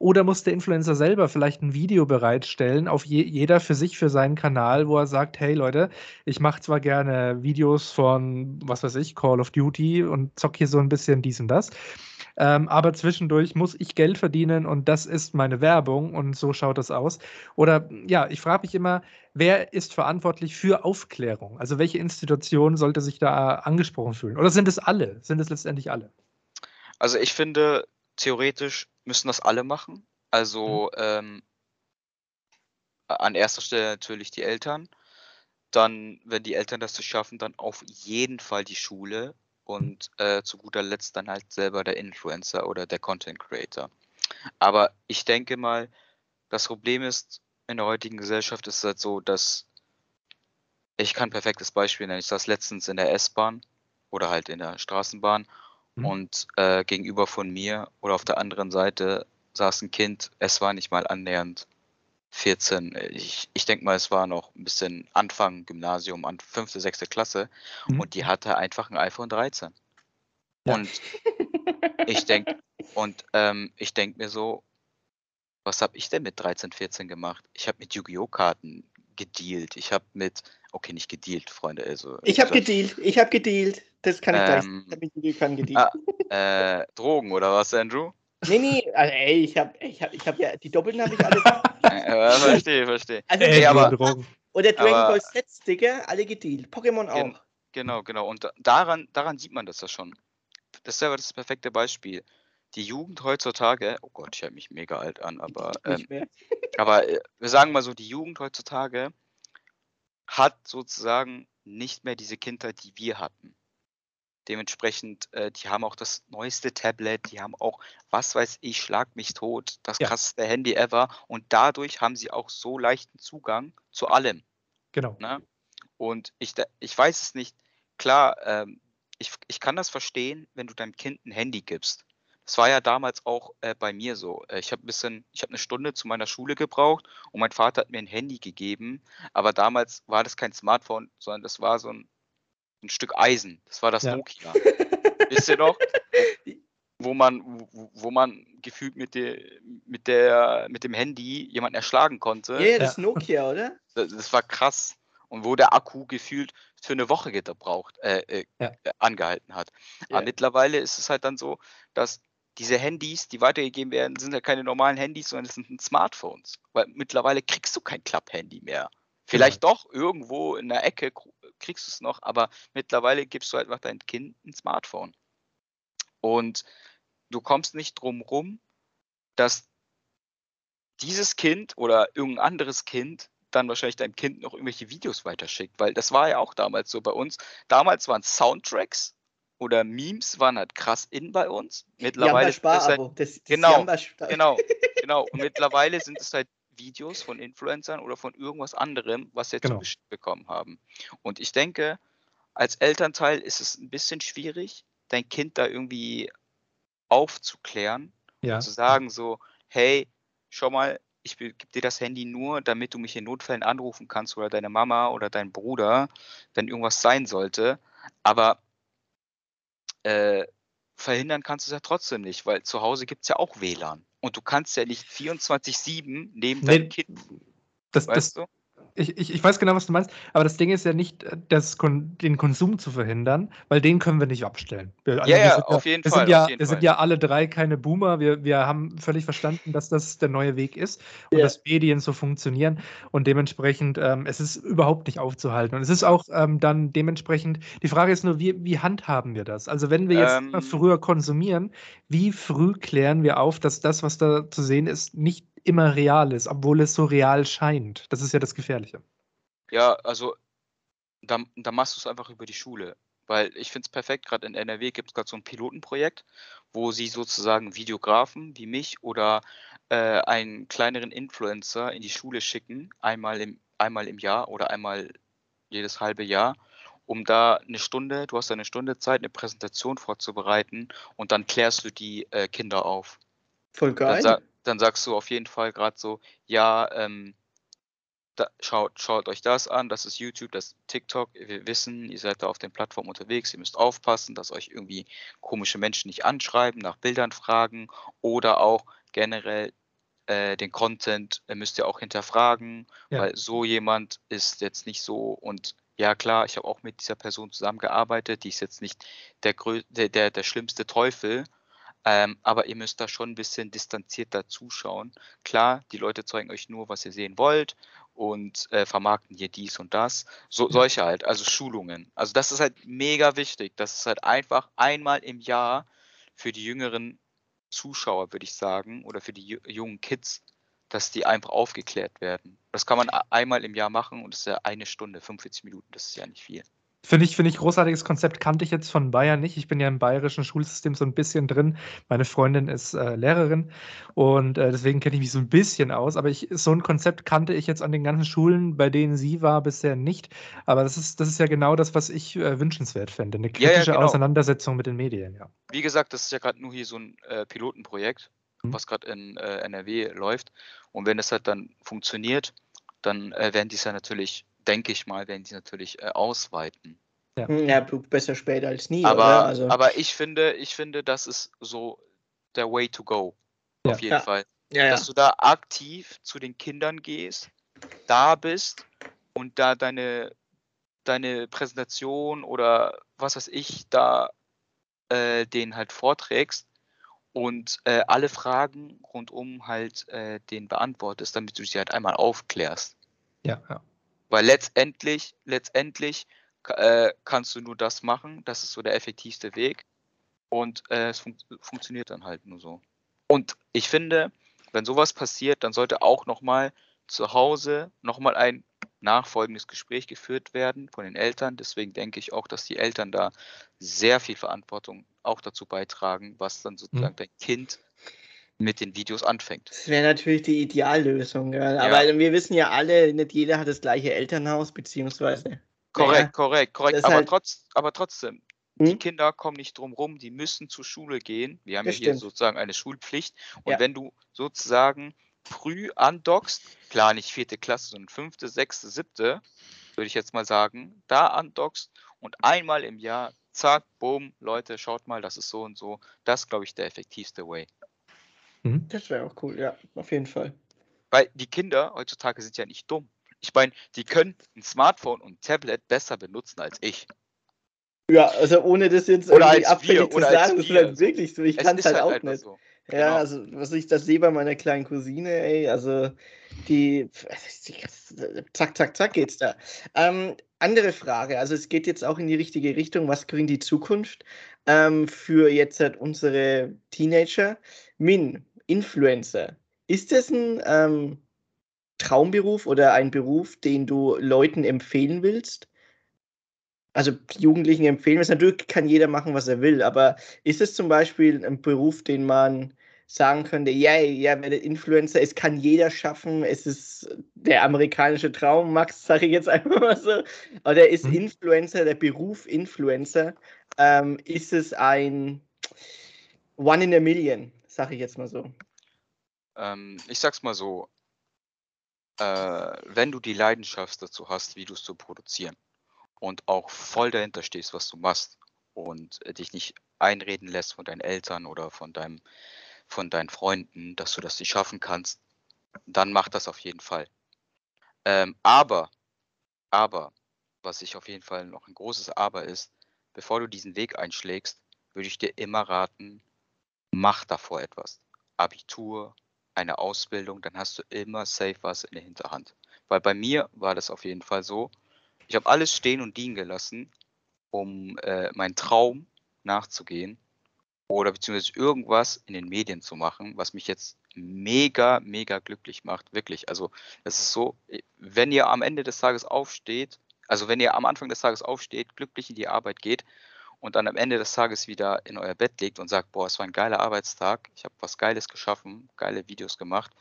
Oder muss der Influencer selber vielleicht ein Video bereitstellen, auf je, jeder für sich, für seinen Kanal, wo er sagt, hey Leute, ich mache zwar gerne Videos von, was weiß ich, Call of Duty und zock hier so ein bisschen dies und das, ähm, aber zwischendurch muss ich Geld verdienen und das ist meine Werbung und so schaut das aus. Oder ja, ich frage mich immer, wer ist verantwortlich für Aufklärung? Also welche Institution sollte sich da angesprochen fühlen? Oder sind es alle? Sind es letztendlich alle? Also ich finde, theoretisch müssen das alle machen. Also mhm. ähm, an erster Stelle natürlich die Eltern. Dann, wenn die Eltern das nicht schaffen, dann auf jeden Fall die Schule und äh, zu guter Letzt dann halt selber der Influencer oder der Content Creator. Aber ich denke mal, das Problem ist, in der heutigen Gesellschaft ist es halt so, dass ich kann ein perfektes Beispiel nennen. Ich saß letztens in der S-Bahn oder halt in der Straßenbahn mhm. und äh, gegenüber von mir oder auf der anderen Seite saß ein Kind, es war nicht mal annähernd 14. Ich, ich denke mal, es war noch ein bisschen Anfang Gymnasium, an fünfte, sechste Klasse mhm. und die hatte einfach ein iPhone 13. Ja. Und ich denke, und ähm, ich denke mir so, was habe ich denn mit 13, 14 gemacht? Ich habe mit Yu-Gi-Oh! Karten gedealt. Ich habe mit, okay, nicht gedealt, Freunde. Also, ich habe gedealt, ich habe gedealt. Das kann ich ähm, gleich. Ich habe mit ah, äh, Drogen oder was, Andrew? Nee, nee, also, ey, ich habe ich hab, ich hab ja, die Doppelten habe ich alle. ja, verstehe, verstehe. Also, ey, aber, Drogen. Oder Dragon aber, Ball Sets, Digga, alle gedealt. Pokémon auch. Gen, genau, genau. Und daran, daran sieht man das ja schon. Das ist ja das perfekte Beispiel die Jugend heutzutage, oh Gott, ich höre mich mega alt an, aber, ähm, aber äh, wir sagen mal so, die Jugend heutzutage hat sozusagen nicht mehr diese Kindheit, die wir hatten. Dementsprechend, äh, die haben auch das neueste Tablet, die haben auch, was weiß ich, schlag mich tot, das ja. krasseste Handy ever und dadurch haben sie auch so leichten Zugang zu allem. Genau. Ne? Und ich, ich weiß es nicht, klar, ähm, ich, ich kann das verstehen, wenn du deinem Kind ein Handy gibst. Es war ja damals auch äh, bei mir so. Äh, ich habe ein bisschen, ich habe eine Stunde zu meiner Schule gebraucht und mein Vater hat mir ein Handy gegeben. Aber damals war das kein Smartphone, sondern das war so ein, ein Stück Eisen. Das war das ja. Nokia. Wisst ihr noch? Wo man, wo, wo man gefühlt mit, der, mit, der, mit dem Handy jemanden erschlagen konnte. Ja, yeah, das ja. Nokia, oder? Das, das, war krass. Und wo der Akku gefühlt für eine Woche gebraucht, äh, äh, ja. angehalten hat. Aber mittlerweile ist es halt dann so, dass diese Handys, die weitergegeben werden, sind ja keine normalen Handys, sondern es sind Smartphones. Weil mittlerweile kriegst du kein Klapp-Handy mehr. Vielleicht ja. doch, irgendwo in der Ecke kriegst du es noch, aber mittlerweile gibst du einfach deinem Kind ein Smartphone. Und du kommst nicht drum rum, dass dieses Kind oder irgendein anderes Kind dann wahrscheinlich deinem Kind noch irgendwelche Videos weiterschickt, weil das war ja auch damals so bei uns. Damals waren Soundtracks oder Memes waren halt krass in bei uns. Mittlerweile ist halt, das, das genau, genau, genau. Und mittlerweile sind es halt Videos von Influencern oder von irgendwas anderem, was wir genau. bekommen haben. Und ich denke, als Elternteil ist es ein bisschen schwierig, dein Kind da irgendwie aufzuklären ja. und zu sagen so, hey, schau mal, ich gebe dir das Handy nur, damit du mich in Notfällen anrufen kannst oder deine Mama oder dein Bruder, wenn irgendwas sein sollte. Aber äh, verhindern kannst du es ja trotzdem nicht, weil zu Hause gibt es ja auch WLAN. Und du kannst ja nicht 24-7 neben nee, deinem Kind. Das, weißt das, du? Ich, ich, ich weiß genau, was du meinst, aber das Ding ist ja nicht, äh, das, den Konsum zu verhindern, weil den können wir nicht abstellen. Wir, also ja, ja, auf jeden wir Fall. Sind ja, wir Fall. sind ja alle drei keine Boomer. Wir, wir haben völlig verstanden, dass das der neue Weg ist und ja. dass Medien so funktionieren. Und dementsprechend, ähm, es ist überhaupt nicht aufzuhalten. Und es ist auch ähm, dann dementsprechend, die Frage ist nur, wie, wie handhaben wir das? Also, wenn wir jetzt ähm, früher konsumieren, wie früh klären wir auf, dass das, was da zu sehen ist, nicht immer real ist, obwohl es so real scheint. Das ist ja das Gefährliche. Ja, also da, da machst du es einfach über die Schule. Weil ich finde es perfekt, gerade in NRW gibt es gerade so ein Pilotenprojekt, wo sie sozusagen Videografen wie mich oder äh, einen kleineren Influencer in die Schule schicken, einmal im, einmal im Jahr oder einmal jedes halbe Jahr, um da eine Stunde, du hast eine Stunde Zeit, eine Präsentation vorzubereiten und dann klärst du die äh, Kinder auf. Voll geil. Dann, dann sagst du auf jeden Fall gerade so, ja, ähm, da, schaut, schaut euch das an, das ist YouTube, das ist TikTok, wir wissen, ihr seid da auf den Plattformen unterwegs, ihr müsst aufpassen, dass euch irgendwie komische Menschen nicht anschreiben, nach Bildern fragen oder auch generell äh, den Content äh, müsst ihr auch hinterfragen, ja. weil so jemand ist jetzt nicht so und ja klar, ich habe auch mit dieser Person zusammengearbeitet, die ist jetzt nicht der, der, der, der schlimmste Teufel, ähm, aber ihr müsst da schon ein bisschen distanzierter zuschauen. Klar, die Leute zeigen euch nur, was ihr sehen wollt und äh, vermarkten hier dies und das. So, solche halt, also Schulungen. Also das ist halt mega wichtig. Das ist halt einfach einmal im Jahr für die jüngeren Zuschauer, würde ich sagen, oder für die jungen Kids, dass die einfach aufgeklärt werden. Das kann man einmal im Jahr machen und das ist ja eine Stunde, 45 Minuten, das ist ja nicht viel. Finde ich, finde ich großartiges Konzept, kannte ich jetzt von Bayern nicht. Ich bin ja im bayerischen Schulsystem so ein bisschen drin. Meine Freundin ist äh, Lehrerin und äh, deswegen kenne ich mich so ein bisschen aus. Aber ich, so ein Konzept kannte ich jetzt an den ganzen Schulen, bei denen sie war, bisher nicht. Aber das ist, das ist ja genau das, was ich äh, wünschenswert fände. Eine kritische ja, ja, genau. Auseinandersetzung mit den Medien, ja. Wie gesagt, das ist ja gerade nur hier so ein äh, Pilotenprojekt, mhm. was gerade in äh, NRW läuft. Und wenn es halt dann funktioniert, dann äh, werden die es ja natürlich denke ich mal, werden die natürlich äh, ausweiten. Ja. Hm, ja, besser später als nie. Aber, also. aber ich finde, ich finde, das ist so der Way to go. Ja. Auf jeden ja. Fall. Dass du da aktiv zu den Kindern gehst, da bist und da deine, deine Präsentation oder was weiß ich, da äh, denen halt vorträgst und äh, alle Fragen rundum halt äh, den beantwortest, damit du sie halt einmal aufklärst. Ja, ja. Weil letztendlich, letztendlich äh, kannst du nur das machen. Das ist so der effektivste Weg. Und äh, es fun funktioniert dann halt nur so. Und ich finde, wenn sowas passiert, dann sollte auch nochmal zu Hause nochmal ein nachfolgendes Gespräch geführt werden von den Eltern. Deswegen denke ich auch, dass die Eltern da sehr viel Verantwortung auch dazu beitragen, was dann sozusagen mhm. dein Kind mit den Videos anfängt. Das wäre natürlich die Ideallösung. Ja. Aber ja. wir wissen ja alle, nicht jeder hat das gleiche Elternhaus, beziehungsweise. Korrekt, ja, korrekt, korrekt. Aber, halt trotz, aber trotzdem, hm? die Kinder kommen nicht drum rum, die müssen zur Schule gehen. Wir haben das ja hier stimmt. sozusagen eine Schulpflicht. Und wenn du sozusagen früh andockst, klar nicht vierte Klasse, sondern fünfte, sechste, siebte, würde ich jetzt mal sagen, da andockst und einmal im Jahr, zack, boom, Leute, schaut mal, das ist so und so. Das ist, glaube ich, der effektivste Way. Mhm. Das wäre auch cool, ja, auf jeden Fall. Weil die Kinder heutzutage sind ja nicht dumm. Ich meine, die können ein Smartphone und ein Tablet besser benutzen als ich. Ja, also ohne das jetzt oder irgendwie abfällig zu sagen, das ist halt wirklich so. Ich kann es halt, halt auch nicht. So. Ja, genau. also was ich das sehe bei meiner kleinen Cousine, ey, also die, zack, zack, zack geht's da. Ähm, andere Frage, also es geht jetzt auch in die richtige Richtung, was bringt die Zukunft ähm, für jetzt halt unsere Teenager? Min, Influencer. Ist das ein ähm, Traumberuf oder ein Beruf, den du Leuten empfehlen willst? Also Jugendlichen empfehlen willst? Natürlich kann jeder machen, was er will, aber ist es zum Beispiel ein Beruf, den man sagen könnte, ja, ja, werde Influencer, es kann jeder schaffen, es ist der amerikanische Traum, Max, sage ich jetzt einfach mal so. Aber der ist mhm. Influencer, der Beruf Influencer. Ähm, ist es ein One in a Million? Sage ich jetzt mal so. Ähm, ich sag's mal so, äh, wenn du die Leidenschaft dazu hast, Videos zu produzieren und auch voll dahinter stehst, was du machst und äh, dich nicht einreden lässt von deinen Eltern oder von deinem, von deinen Freunden, dass du das nicht schaffen kannst, dann mach das auf jeden Fall. Ähm, aber, aber, was ich auf jeden Fall noch ein großes Aber ist, bevor du diesen Weg einschlägst, würde ich dir immer raten, mach davor etwas. Abitur, eine Ausbildung, dann hast du immer safe was in der Hinterhand. Weil bei mir war das auf jeden Fall so. Ich habe alles stehen und liegen gelassen, um äh, meinen Traum nachzugehen oder beziehungsweise irgendwas in den Medien zu machen, was mich jetzt mega, mega glücklich macht. Wirklich. Also, es ist so, wenn ihr am Ende des Tages aufsteht, also wenn ihr am Anfang des Tages aufsteht, glücklich in die Arbeit geht und dann am Ende des Tages wieder in euer Bett legt und sagt, boah, es war ein geiler Arbeitstag, ich habe was Geiles geschaffen, geile Videos gemacht,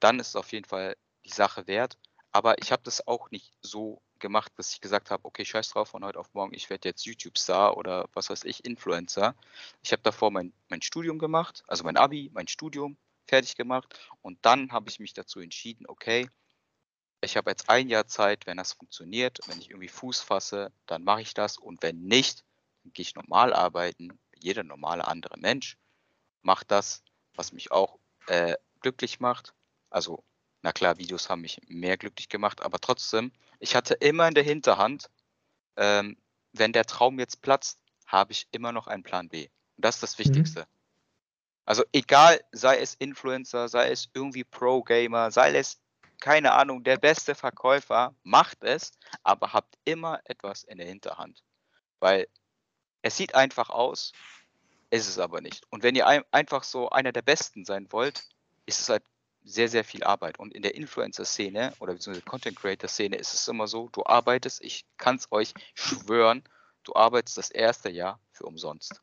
dann ist es auf jeden Fall die Sache wert. Aber ich habe das auch nicht so gemacht, dass ich gesagt habe, okay, scheiß drauf, von heute auf morgen, ich werde jetzt YouTube-Star oder was weiß ich, Influencer. Ich habe davor mein, mein Studium gemacht, also mein Abi, mein Studium fertig gemacht und dann habe ich mich dazu entschieden, okay, ich habe jetzt ein Jahr Zeit, wenn das funktioniert, wenn ich irgendwie Fuß fasse, dann mache ich das und wenn nicht, gehe ich normal arbeiten, jeder normale andere Mensch, macht das, was mich auch äh, glücklich macht. Also, na klar, Videos haben mich mehr glücklich gemacht, aber trotzdem, ich hatte immer in der Hinterhand, ähm, wenn der Traum jetzt platzt, habe ich immer noch einen Plan B. Und das ist das mhm. Wichtigste. Mhm. Also egal, sei es Influencer, sei es irgendwie Pro-Gamer, sei es, keine Ahnung, der beste Verkäufer, macht es, aber habt immer etwas in der Hinterhand. Weil es sieht einfach aus, ist es aber nicht. Und wenn ihr ein, einfach so einer der Besten sein wollt, ist es halt sehr, sehr viel Arbeit. Und in der Influencer-Szene oder beziehungsweise Content-Creator-Szene ist es immer so, du arbeitest, ich kann es euch schwören, du arbeitest das erste Jahr für umsonst.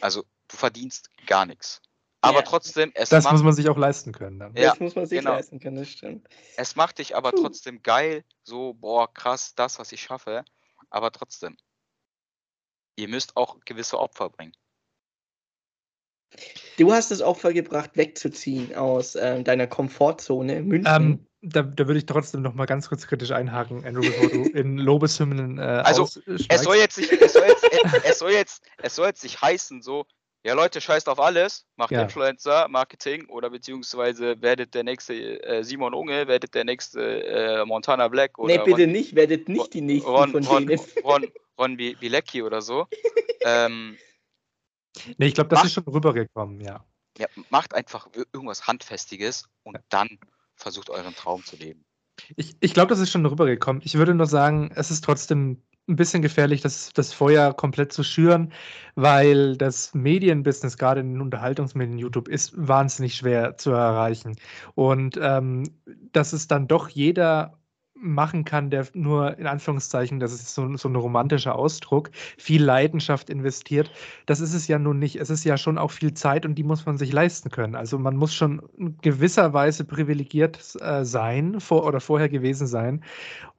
Also du verdienst gar nichts. Aber Ja. trotzdem, es Das macht, muss man sich auch leisten können dann. Ja, das muss man sich genau. leisten können, das stimmt. es macht dich aber trotzdem geil, so, boah, krass, das, was ich schaffe. Aber trotzdem, ihr müsst auch gewisse Opfer bringen. Du hast das Opfer gebracht, wegzuziehen aus ähm, deiner Komfortzone München. Ähm, da, da würde ich trotzdem noch mal ganz kurz kritisch einhaken, Andrew, bevor du in Lobeshymnen äh, Also. Es soll jetzt nicht, es soll jetzt, es soll jetzt, es soll jetzt nicht heißen, so, ja Leute, scheißt auf alles, macht Ja. Influencer, Marketing oder beziehungsweise werdet der nächste äh, Simon Unge, werdet der nächste äh, Montana Black oder nee, bitte Ron, nicht, werdet nicht die nächsten Ron, von Ron, denen. Ron, Ron Bi- Bilecki oder so. ähm, Nee, ich glaube, das Mach- ist schon rübergekommen, ja. ja, macht einfach ir- irgendwas Handfestiges und dann versucht euren Traum zu leben. Ich, ich glaube, das ist schon rübergekommen. Ich würde nur sagen, es ist trotzdem ein bisschen gefährlich, das, das Feuer komplett zu schüren, weil das Medienbusiness, gerade in den Unterhaltungsmedien, YouTube, ist wahnsinnig schwer zu erreichen. Und ähm, dass es dann doch jeder machen kann, der nur in Anführungszeichen, das ist so, so ein romantischer Ausdruck, viel Leidenschaft investiert. Das ist es ja nun nicht. Es ist ja schon auch viel Zeit und die muss man sich leisten können. Also man muss schon in gewisser Weise privilegiert äh, sein vor, oder vorher gewesen sein,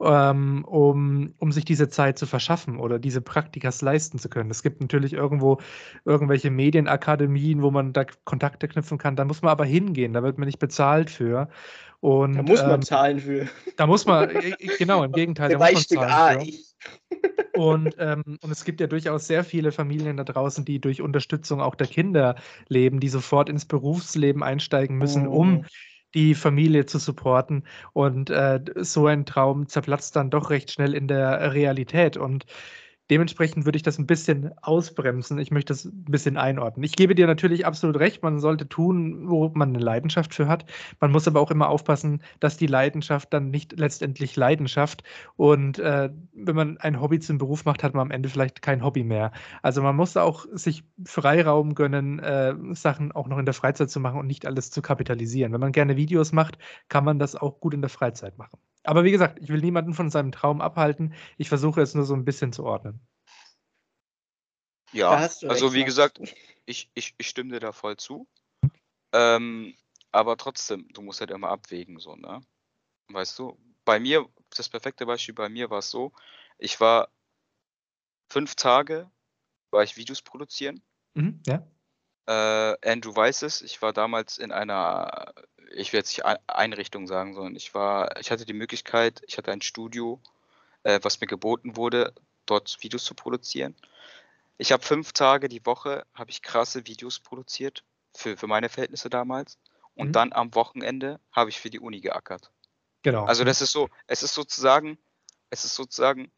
ähm, um, um sich diese Zeit zu verschaffen oder diese Praktikas leisten zu können. Es gibt natürlich irgendwo irgendwelche Medienakademien, wo man da Kontakte knüpfen kann. Da muss man aber hingehen, da wird man nicht bezahlt für. Und, Da muss man ähm, zahlen für. da muss man, äh, genau, im Gegenteil, da muss man zahlen für. Und, ähm, und es gibt ja durchaus sehr viele Familien da draußen, die durch Unterstützung auch der Kinder leben, die sofort ins Berufsleben einsteigen müssen, um Mhm. die Familie zu supporten. Und äh, so ein Traum zerplatzt dann doch recht schnell in der Realität. Und dementsprechend würde ich das ein bisschen ausbremsen. Ich möchte das ein bisschen einordnen. Ich gebe dir natürlich absolut recht, man sollte tun, wo man eine Leidenschaft für hat. Man muss aber auch immer aufpassen, dass die Leidenschaft dann nicht letztendlich Leidenschaft und äh, wenn man ein Hobby zum Beruf macht, hat man am Ende vielleicht kein Hobby mehr. Also man muss auch sich Freiraum gönnen, äh, Sachen auch noch in der Freizeit zu machen und nicht alles zu kapitalisieren. Wenn man gerne Videos macht, kann man das auch gut in der Freizeit machen. Aber wie gesagt, ich will niemanden von seinem Traum abhalten. Ich versuche es nur so ein bisschen zu ordnen. Ja, hast du also wie gesagt, ich, ich, ich stimme dir da voll zu. Ähm, aber trotzdem, du musst halt immer abwägen, so, ne? Weißt du, bei mir, das perfekte Beispiel bei mir war es so, ich war fünf Tage, war ich Videos produzieren. Mhm, ja. Äh, Andrew weiß es, ich war damals in einer, ich will jetzt nicht Ein- Einrichtung sagen, sondern ich war, ich hatte die Möglichkeit, ich hatte ein Studio, äh, was mir geboten wurde, dort Videos zu produzieren. Ich habe fünf Tage die Woche, habe ich krasse Videos produziert, für, für meine Verhältnisse damals. Und Mhm. dann am Wochenende habe ich für die Uni geackert. Genau. Also das ist so, es ist sozusagen, es ist sozusagen,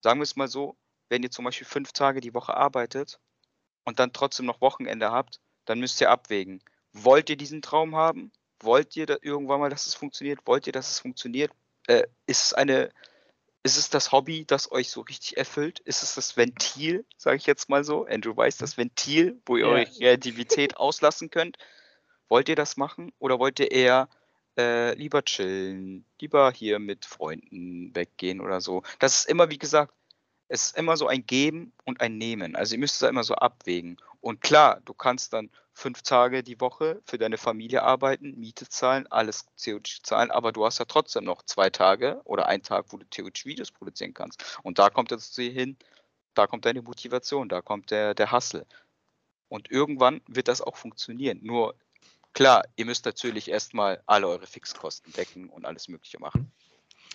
sagen wir es mal so, wenn ihr zum Beispiel fünf Tage die Woche arbeitet und dann trotzdem noch Wochenende habt, dann müsst ihr abwägen. Wollt ihr diesen Traum haben? Wollt ihr da irgendwann mal, dass es funktioniert? Wollt ihr, dass es funktioniert? Äh, ist es eine, ist es das Hobby, das euch so richtig erfüllt? Ist es das Ventil, sage ich jetzt mal so? Andrew weiß das Ventil, wo ihr Ja. eure Kreativität auslassen könnt. Wollt ihr das machen oder wollt ihr eher äh, lieber chillen, lieber hier mit Freunden weggehen oder so? Das ist immer, wie gesagt, es ist immer so ein Geben und ein Nehmen. Also ihr müsst da immer so abwägen. Und klar, du kannst dann fünf Tage die Woche für deine Familie arbeiten, Miete zahlen, alles theoretisch zahlen, aber du hast ja trotzdem noch zwei Tage oder einen Tag, wo du theoretisch Videos produzieren kannst. Und da kommt jetzt hin, da kommt deine Motivation, da kommt der, der Hustle. Und irgendwann wird das auch funktionieren. Nur klar, ihr müsst natürlich erstmal alle eure Fixkosten decken und alles Mögliche machen.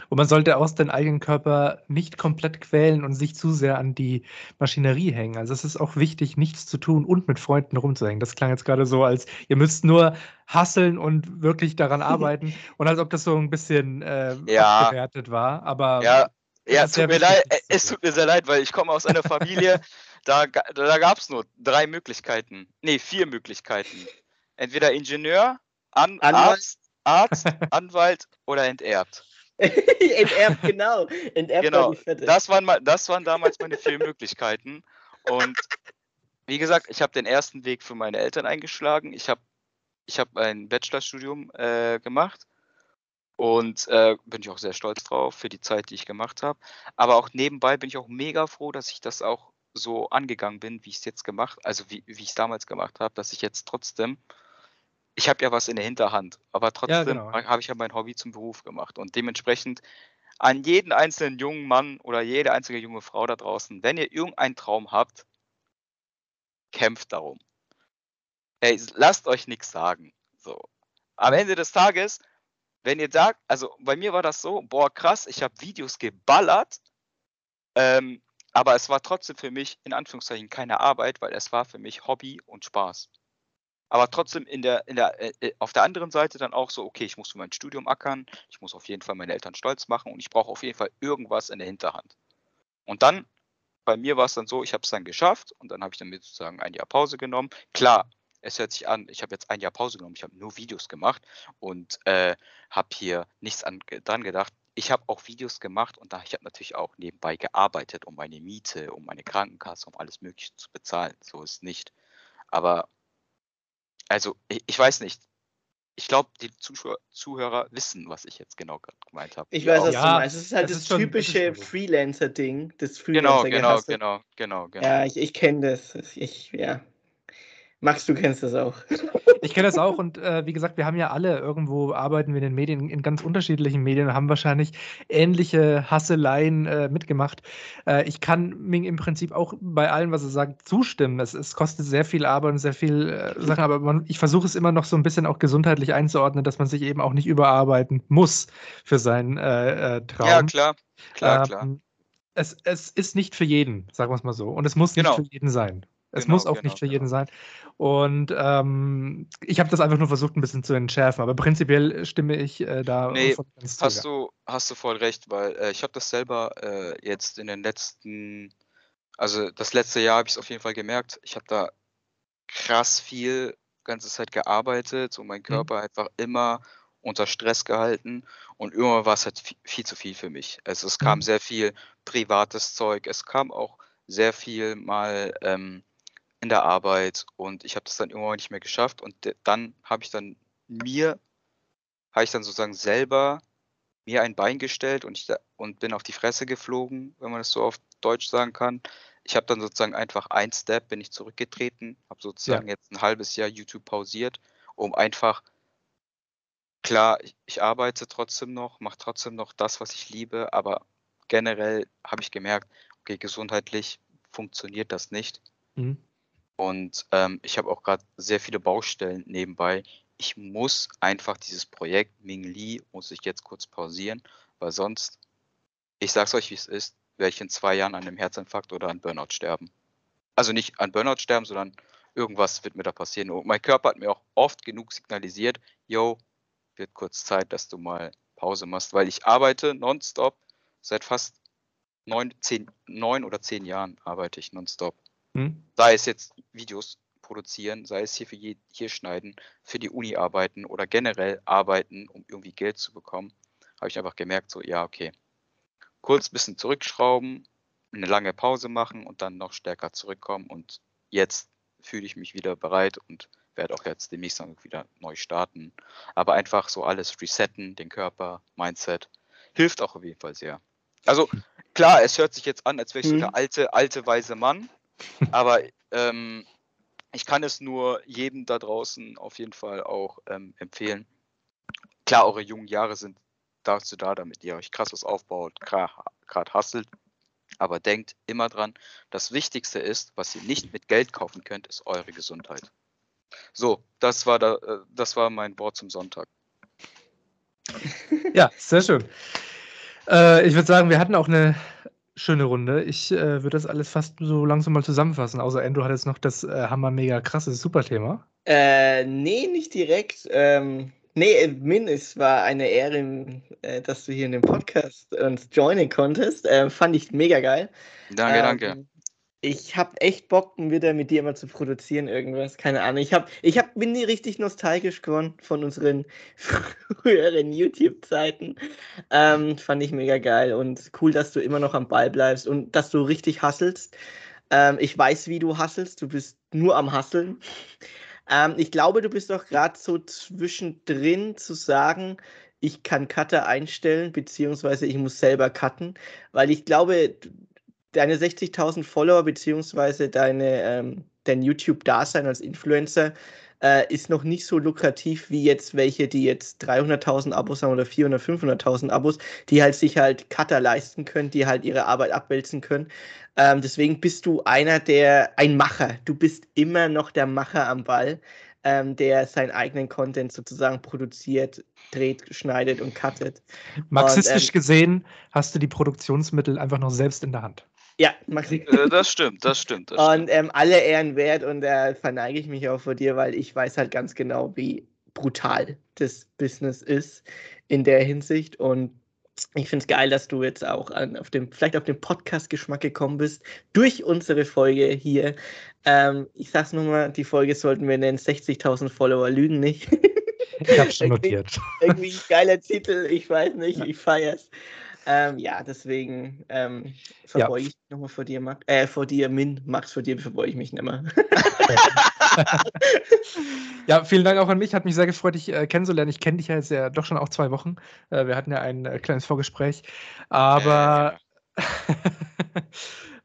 Und man sollte auch den eigenen Körper nicht komplett quälen und sich zu sehr an die Maschinerie hängen. Also es ist auch wichtig, nichts zu tun und mit Freunden rumzuhängen. Das klang jetzt gerade so, als ihr müsst nur hasseln und wirklich daran arbeiten und als ob das so ein bisschen äh, Ja. abgewertet war. Aber Ja, es ja tut mir leid, es tut mir sehr leid, weil ich komme aus einer Familie, da, da gab es nur drei Möglichkeiten. Nee, vier Möglichkeiten. Entweder Ingenieur, An Anwalt. Arzt, Arzt, Anwalt oder enterbt. Enterbt, genau. Enterbt Genau. Das waren, mal- das waren damals meine vier Möglichkeiten. Und wie gesagt, ich habe den ersten Weg für meine Eltern eingeschlagen. Ich habe ich habe ein Bachelorstudium äh, gemacht und äh, bin ich auch sehr stolz drauf für die Zeit, die ich gemacht habe. Aber auch nebenbei bin ich auch mega froh, dass ich das auch so angegangen bin, wie ich es jetzt gemacht, also wie, wie ich es damals gemacht habe, dass ich jetzt trotzdem, ich habe ja was in der Hinterhand, aber trotzdem genau. habe ich ja mein Hobby zum Beruf gemacht und dementsprechend an jeden einzelnen jungen Mann oder jede einzige junge Frau da draußen, wenn ihr irgendeinen Traum habt, kämpft darum. Ey, lasst euch nichts sagen. So. Am Ende des Tages, wenn ihr sagt, also bei mir war das so, boah, krass, ich habe Videos geballert, ähm, aber es war trotzdem für mich in Anführungszeichen keine Arbeit, weil es war für mich Hobby und Spaß. Aber trotzdem in der, in der, äh, äh auf der anderen Seite dann auch so, okay, ich muss für mein Studium ackern, ich muss auf jeden Fall meine Eltern stolz machen und ich brauche auf jeden Fall irgendwas in der Hinterhand. Und dann, bei mir war es dann so, ich habe es dann geschafft und dann habe ich dann sozusagen ein Jahr Pause genommen. Klar, es hört sich an, ich habe jetzt ein Jahr Pause genommen, ich habe nur Videos gemacht und äh, habe hier nichts an, dran gedacht. Ich habe auch Videos gemacht und da ich habe natürlich auch nebenbei gearbeitet, um meine Miete, um meine Krankenkasse, um alles Mögliche zu bezahlen. So ist nicht. Aber also ich, ich weiß nicht. Ich glaube, die Zuschauer, Zuhörer wissen, was ich jetzt genau gemeint habe. Ich weiß, was Ja, du meinst. Es ist halt das das, ist das typische. Freelancer-Ding. Das Genau, genau, genau, genau, genau. Ja, ich, ich kenne das. Ich, ja. Max, du kennst das auch. Ich kenne das auch und äh, wie gesagt, wir haben ja alle irgendwo arbeiten wir in den Medien, in ganz unterschiedlichen Medien und haben wahrscheinlich ähnliche Hasseleien äh, mitgemacht. Äh, ich kann Ming im Prinzip auch bei allem, was er sagt, zustimmen. Es, es kostet sehr viel Arbeit und sehr viel äh, Sachen, aber man, ich versuche es immer noch so ein bisschen auch gesundheitlich einzuordnen, dass man sich eben auch nicht überarbeiten muss für seinen äh, äh, Traum. Ja, klar, klar, klar. Ähm, Es, es ist nicht für jeden, sagen wir es mal so. Und es muss Genau. nicht für jeden sein. Es Genau, muss auch genau, nicht für genau. jeden sein. Und ähm, ich habe das einfach nur versucht, ein bisschen zu entschärfen. Aber prinzipiell stimme ich äh, da Nee, Hast du, hast du voll recht, weil äh, ich habe das selber äh, jetzt in den letzten, also das letzte Jahr habe ich es auf jeden Fall gemerkt. Ich habe da krass viel ganze Zeit gearbeitet und Mhm. mein Körper einfach immer unter Stress gehalten und irgendwann war es halt viel, viel zu viel für mich. Also es kam Mhm. sehr viel privates Zeug, es kam auch sehr viel mal ähm, in der Arbeit und ich habe das dann irgendwann nicht mehr geschafft und dann habe ich dann mir, habe ich dann sozusagen selber mir ein Bein gestellt und, ich da, und bin auf die Fresse geflogen, wenn man das so auf Deutsch sagen kann. Ich habe dann sozusagen einfach ein Step, bin ich zurückgetreten, habe sozusagen jetzt ein halbes Jahr YouTube pausiert, um einfach, klar, ich, ich arbeite trotzdem noch, mache trotzdem noch das, was ich liebe, aber generell habe ich gemerkt, okay, gesundheitlich funktioniert das nicht. Mhm. Und ähm, ich habe auch gerade sehr viele Baustellen nebenbei. Ich muss einfach dieses Projekt Ming Li, muss ich jetzt kurz pausieren, weil sonst, ich sag's euch, wie es ist, werde ich in zwei Jahren an einem Herzinfarkt oder an Burnout sterben. Also nicht an Burnout sterben, sondern irgendwas wird mir da passieren. Und mein Körper hat mir auch oft genug signalisiert, yo, wird kurz Zeit, dass du mal Pause machst, weil ich arbeite nonstop seit fast neun, zehn, neun oder zehn Jahren arbeite ich nonstop Mhm. sei es jetzt Videos produzieren, sei es hier für je, hier schneiden, für die Uni arbeiten oder generell arbeiten, um irgendwie Geld zu bekommen, habe ich einfach gemerkt, so, ja, okay, kurz ein bisschen zurückschrauben, eine lange Pause machen und dann noch stärker zurückkommen und jetzt fühle ich mich wieder bereit und werde auch jetzt demnächst dann wieder neu starten. Aber einfach so alles resetten, den Körper, Mindset, hilft auch auf jeden Fall sehr. Also klar, es hört sich jetzt an, als wäre ich so Mhm. der alte, alte, weise Mann, aber ähm, ich kann es nur jedem da draußen auf jeden Fall auch ähm, empfehlen. Klar, eure jungen Jahre sind dazu da, damit ihr euch krass was aufbaut, gerade hasselt. Aber denkt immer dran, das Wichtigste ist, was ihr nicht mit Geld kaufen könnt, ist eure Gesundheit. So, das war, da, äh, das war mein Wort zum Sonntag. Ja, sehr schön. Äh, ich würde sagen, wir hatten auch eine schöne Runde. Ich äh, würde das alles fast so langsam mal zusammenfassen. Außer Andrew hat jetzt noch das äh, hammer mega krasse Superthema. Äh, nee, nicht direkt. Ähm, nee, äh, Min, es war eine Ehre, äh, dass du hier in dem Podcast uns joinen konntest. Äh, fand ich mega geil. Danke, Ähm, danke. Ich habe echt Bock, wieder mit dir mal zu produzieren, irgendwas. Keine Ahnung. Ich, hab, ich hab, bin nie richtig nostalgisch geworden von unseren früheren YouTube-Zeiten. Ähm, fand ich mega geil und cool, dass du immer noch am Ball bleibst und dass du richtig hasselst. Ähm, ich weiß, wie du hasselst. Du bist nur am Hasseln. Ähm, ich glaube, du bist doch gerade so zwischendrin zu sagen, ich kann Cutter einstellen, beziehungsweise ich muss selber cutten, weil ich glaube, deine 60.000 Follower, beziehungsweise deine, ähm, dein YouTube-Dasein als Influencer äh, ist noch nicht so lukrativ wie jetzt welche, die jetzt 300.000 Abos haben oder 400.000, 500.000 Abos, die halt sich halt Cutter leisten können, die halt ihre Arbeit abwälzen können. Ähm, deswegen bist du einer der, ein Macher. Du bist immer noch der Macher am Ball, ähm, der seinen eigenen Content sozusagen produziert, dreht, schneidet und cuttet. Marxistisch und, ähm, gesehen hast du die Produktionsmittel einfach noch selbst in der Hand. Ja, Maxi. Äh, das stimmt, das stimmt. Das und ähm, alle Ehren wert und da äh, verneige ich mich auch vor dir, weil ich weiß halt ganz genau, wie brutal das Business ist in der Hinsicht und ich finde es geil, dass du jetzt auch an, auf dem, vielleicht auf den Podcast-Geschmack gekommen bist, durch unsere Folge hier. Ähm, ich sag's nochmal, die Folge sollten wir nennen, 60.000 Follower lügen nicht. Ich hab's schon notiert. irgendwie, irgendwie ein geiler Titel, ich weiß nicht, ich feier's. Ähm, ja, deswegen ähm, verbeuge ja. ich mich nochmal vor dir, Max. Äh, vor dir, Min. Max, vor dir verbeuge ich mich nicht mehr. ja, vielen Dank auch an mich. Hat mich sehr gefreut, dich äh, kennenzulernen. Ich kenne dich ja jetzt ja doch schon auch zwei Wochen. Äh, wir hatten ja ein äh, kleines Vorgespräch. Aber.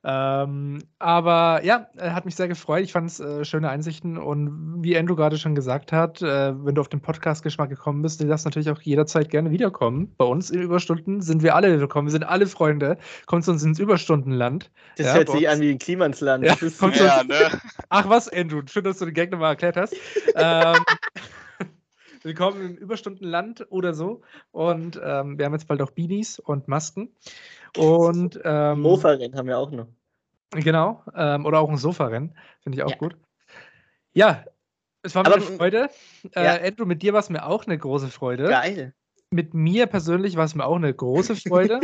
Ähm, aber ja, hat mich sehr gefreut. Ich fand es äh, schöne Einsichten. Und wie Andrew gerade schon gesagt hat, äh, wenn du auf den Podcast-Geschmack gekommen bist, du darfst natürlich auch jederzeit gerne wiederkommen. Bei uns in Überstunden sind wir alle willkommen. Wir sind alle Freunde. Kommt zu uns ins Überstundenland. Das ja, hört sich an wie ein Klimansland. Ja, ja, ne? Ach was, Andrew. Schön, dass du den Gag nochmal erklärt hast. ähm, Willkommen im Überstundenland oder so. Und ähm, wir haben jetzt bald auch Beanies und Masken. Und ähm, Mofa-Rennen haben wir auch noch. Genau. Ähm, oder auch ein Sofa-Rennen. Finde ich auch ja. gut. Ja, es war mir Aber, eine Freude. Äh, ja. Andrew, mit dir war es mir auch eine große Freude. Geil. Mit mir persönlich war es mir auch eine große Freude.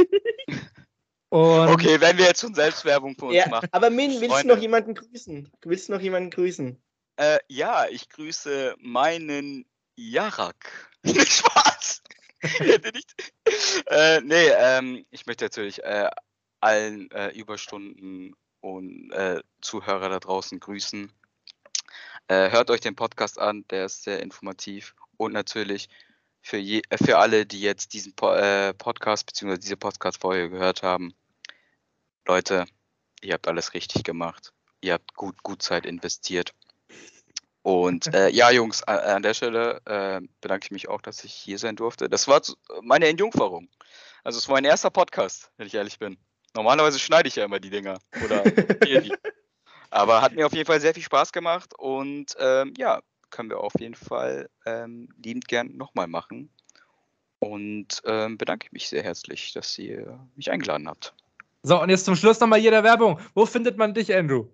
Und okay, wenn wir jetzt schon Selbstwerbung für uns ja, machen. Aber Min, willst Freunde. du noch jemanden grüßen? Willst Du noch jemanden grüßen? Äh, ja, ich grüße meinen Jarak. Nicht Spaß. nicht. Äh, nee, ähm, ich möchte natürlich äh, allen äh, Überstunden und äh, Zuhörer da draußen grüßen. Äh, hört euch den Podcast an, der ist sehr informativ und natürlich für, je, äh, für alle, die jetzt diesen po Podcast bzw. diese Podcast-Folge gehört haben. Leute, ihr habt alles richtig gemacht. Ihr habt gut, gut Zeit investiert. Und äh, ja, Jungs, an, an der Stelle äh, bedanke ich mich auch, dass ich hier sein durfte. Das war meine Entjungferung. Also es war mein erster Podcast, wenn ich ehrlich bin. Normalerweise schneide ich ja immer die Dinger. Oder die. Aber hat mir auf jeden Fall sehr viel Spaß gemacht und ähm, ja, können wir auf jeden Fall ähm, liebend gern nochmal machen. Und ähm, bedanke mich sehr herzlich, dass ihr mich eingeladen habt. So, und jetzt zum Schluss nochmal hier der Werbung. Wo findet man dich, Andrew?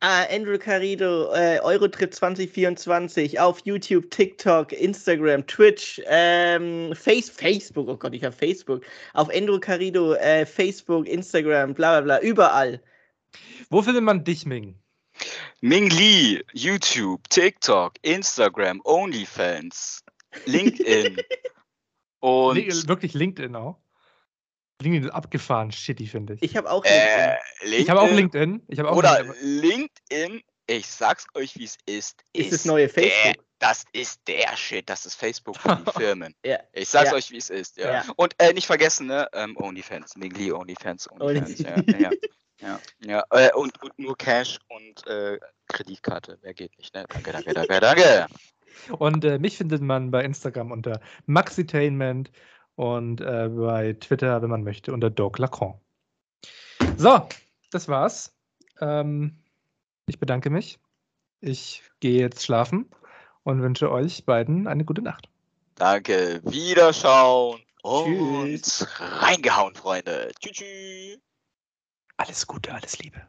Ah, Andrew Carido, äh, Eurotrip 2024 auf YouTube, TikTok, Instagram, Twitch, ähm, Face, Facebook, oh Gott, ich habe Facebook. Auf Andrew Carido, äh, Facebook, Instagram, bla bla bla, überall. Wo findet man dich, Ming? Ming Lee, YouTube, TikTok, Instagram, OnlyFans, LinkedIn. und wirklich LinkedIn auch? LinkedIn ist abgefahren, shitty, finde ich. Ich habe auch LinkedIn. Äh, ich habe auch LinkedIn. Ich auch oder LinkedIn. LinkedIn, ich sag's euch, wie es ist. Ist, ist das neue Facebook? Der, das ist der Shit, das ist Facebook für die Firmen. ja. Ich sag's ja. euch, wie es ist. Ja. ja. Und äh, nicht vergessen, ne? Ähm, Onlyfans, Mingli Onlyfans, Onlyfans. ja, ja, ja, ja. Äh, und, und, nur Cash und äh, Kreditkarte. Wer geht nicht, ne? Danke, danke, danke, danke. Und äh, mich findet man bei Instagram unter Maxitainment und äh, bei Twitter, wenn man möchte, unter Doc Lacan. So, das war's. Ähm, ich bedanke mich. Ich gehe jetzt schlafen und wünsche euch beiden eine gute Nacht. Danke, Wiederschauen und Tschüss. reingehauen, Freunde. Tschüss. Alles Gute, alles Liebe.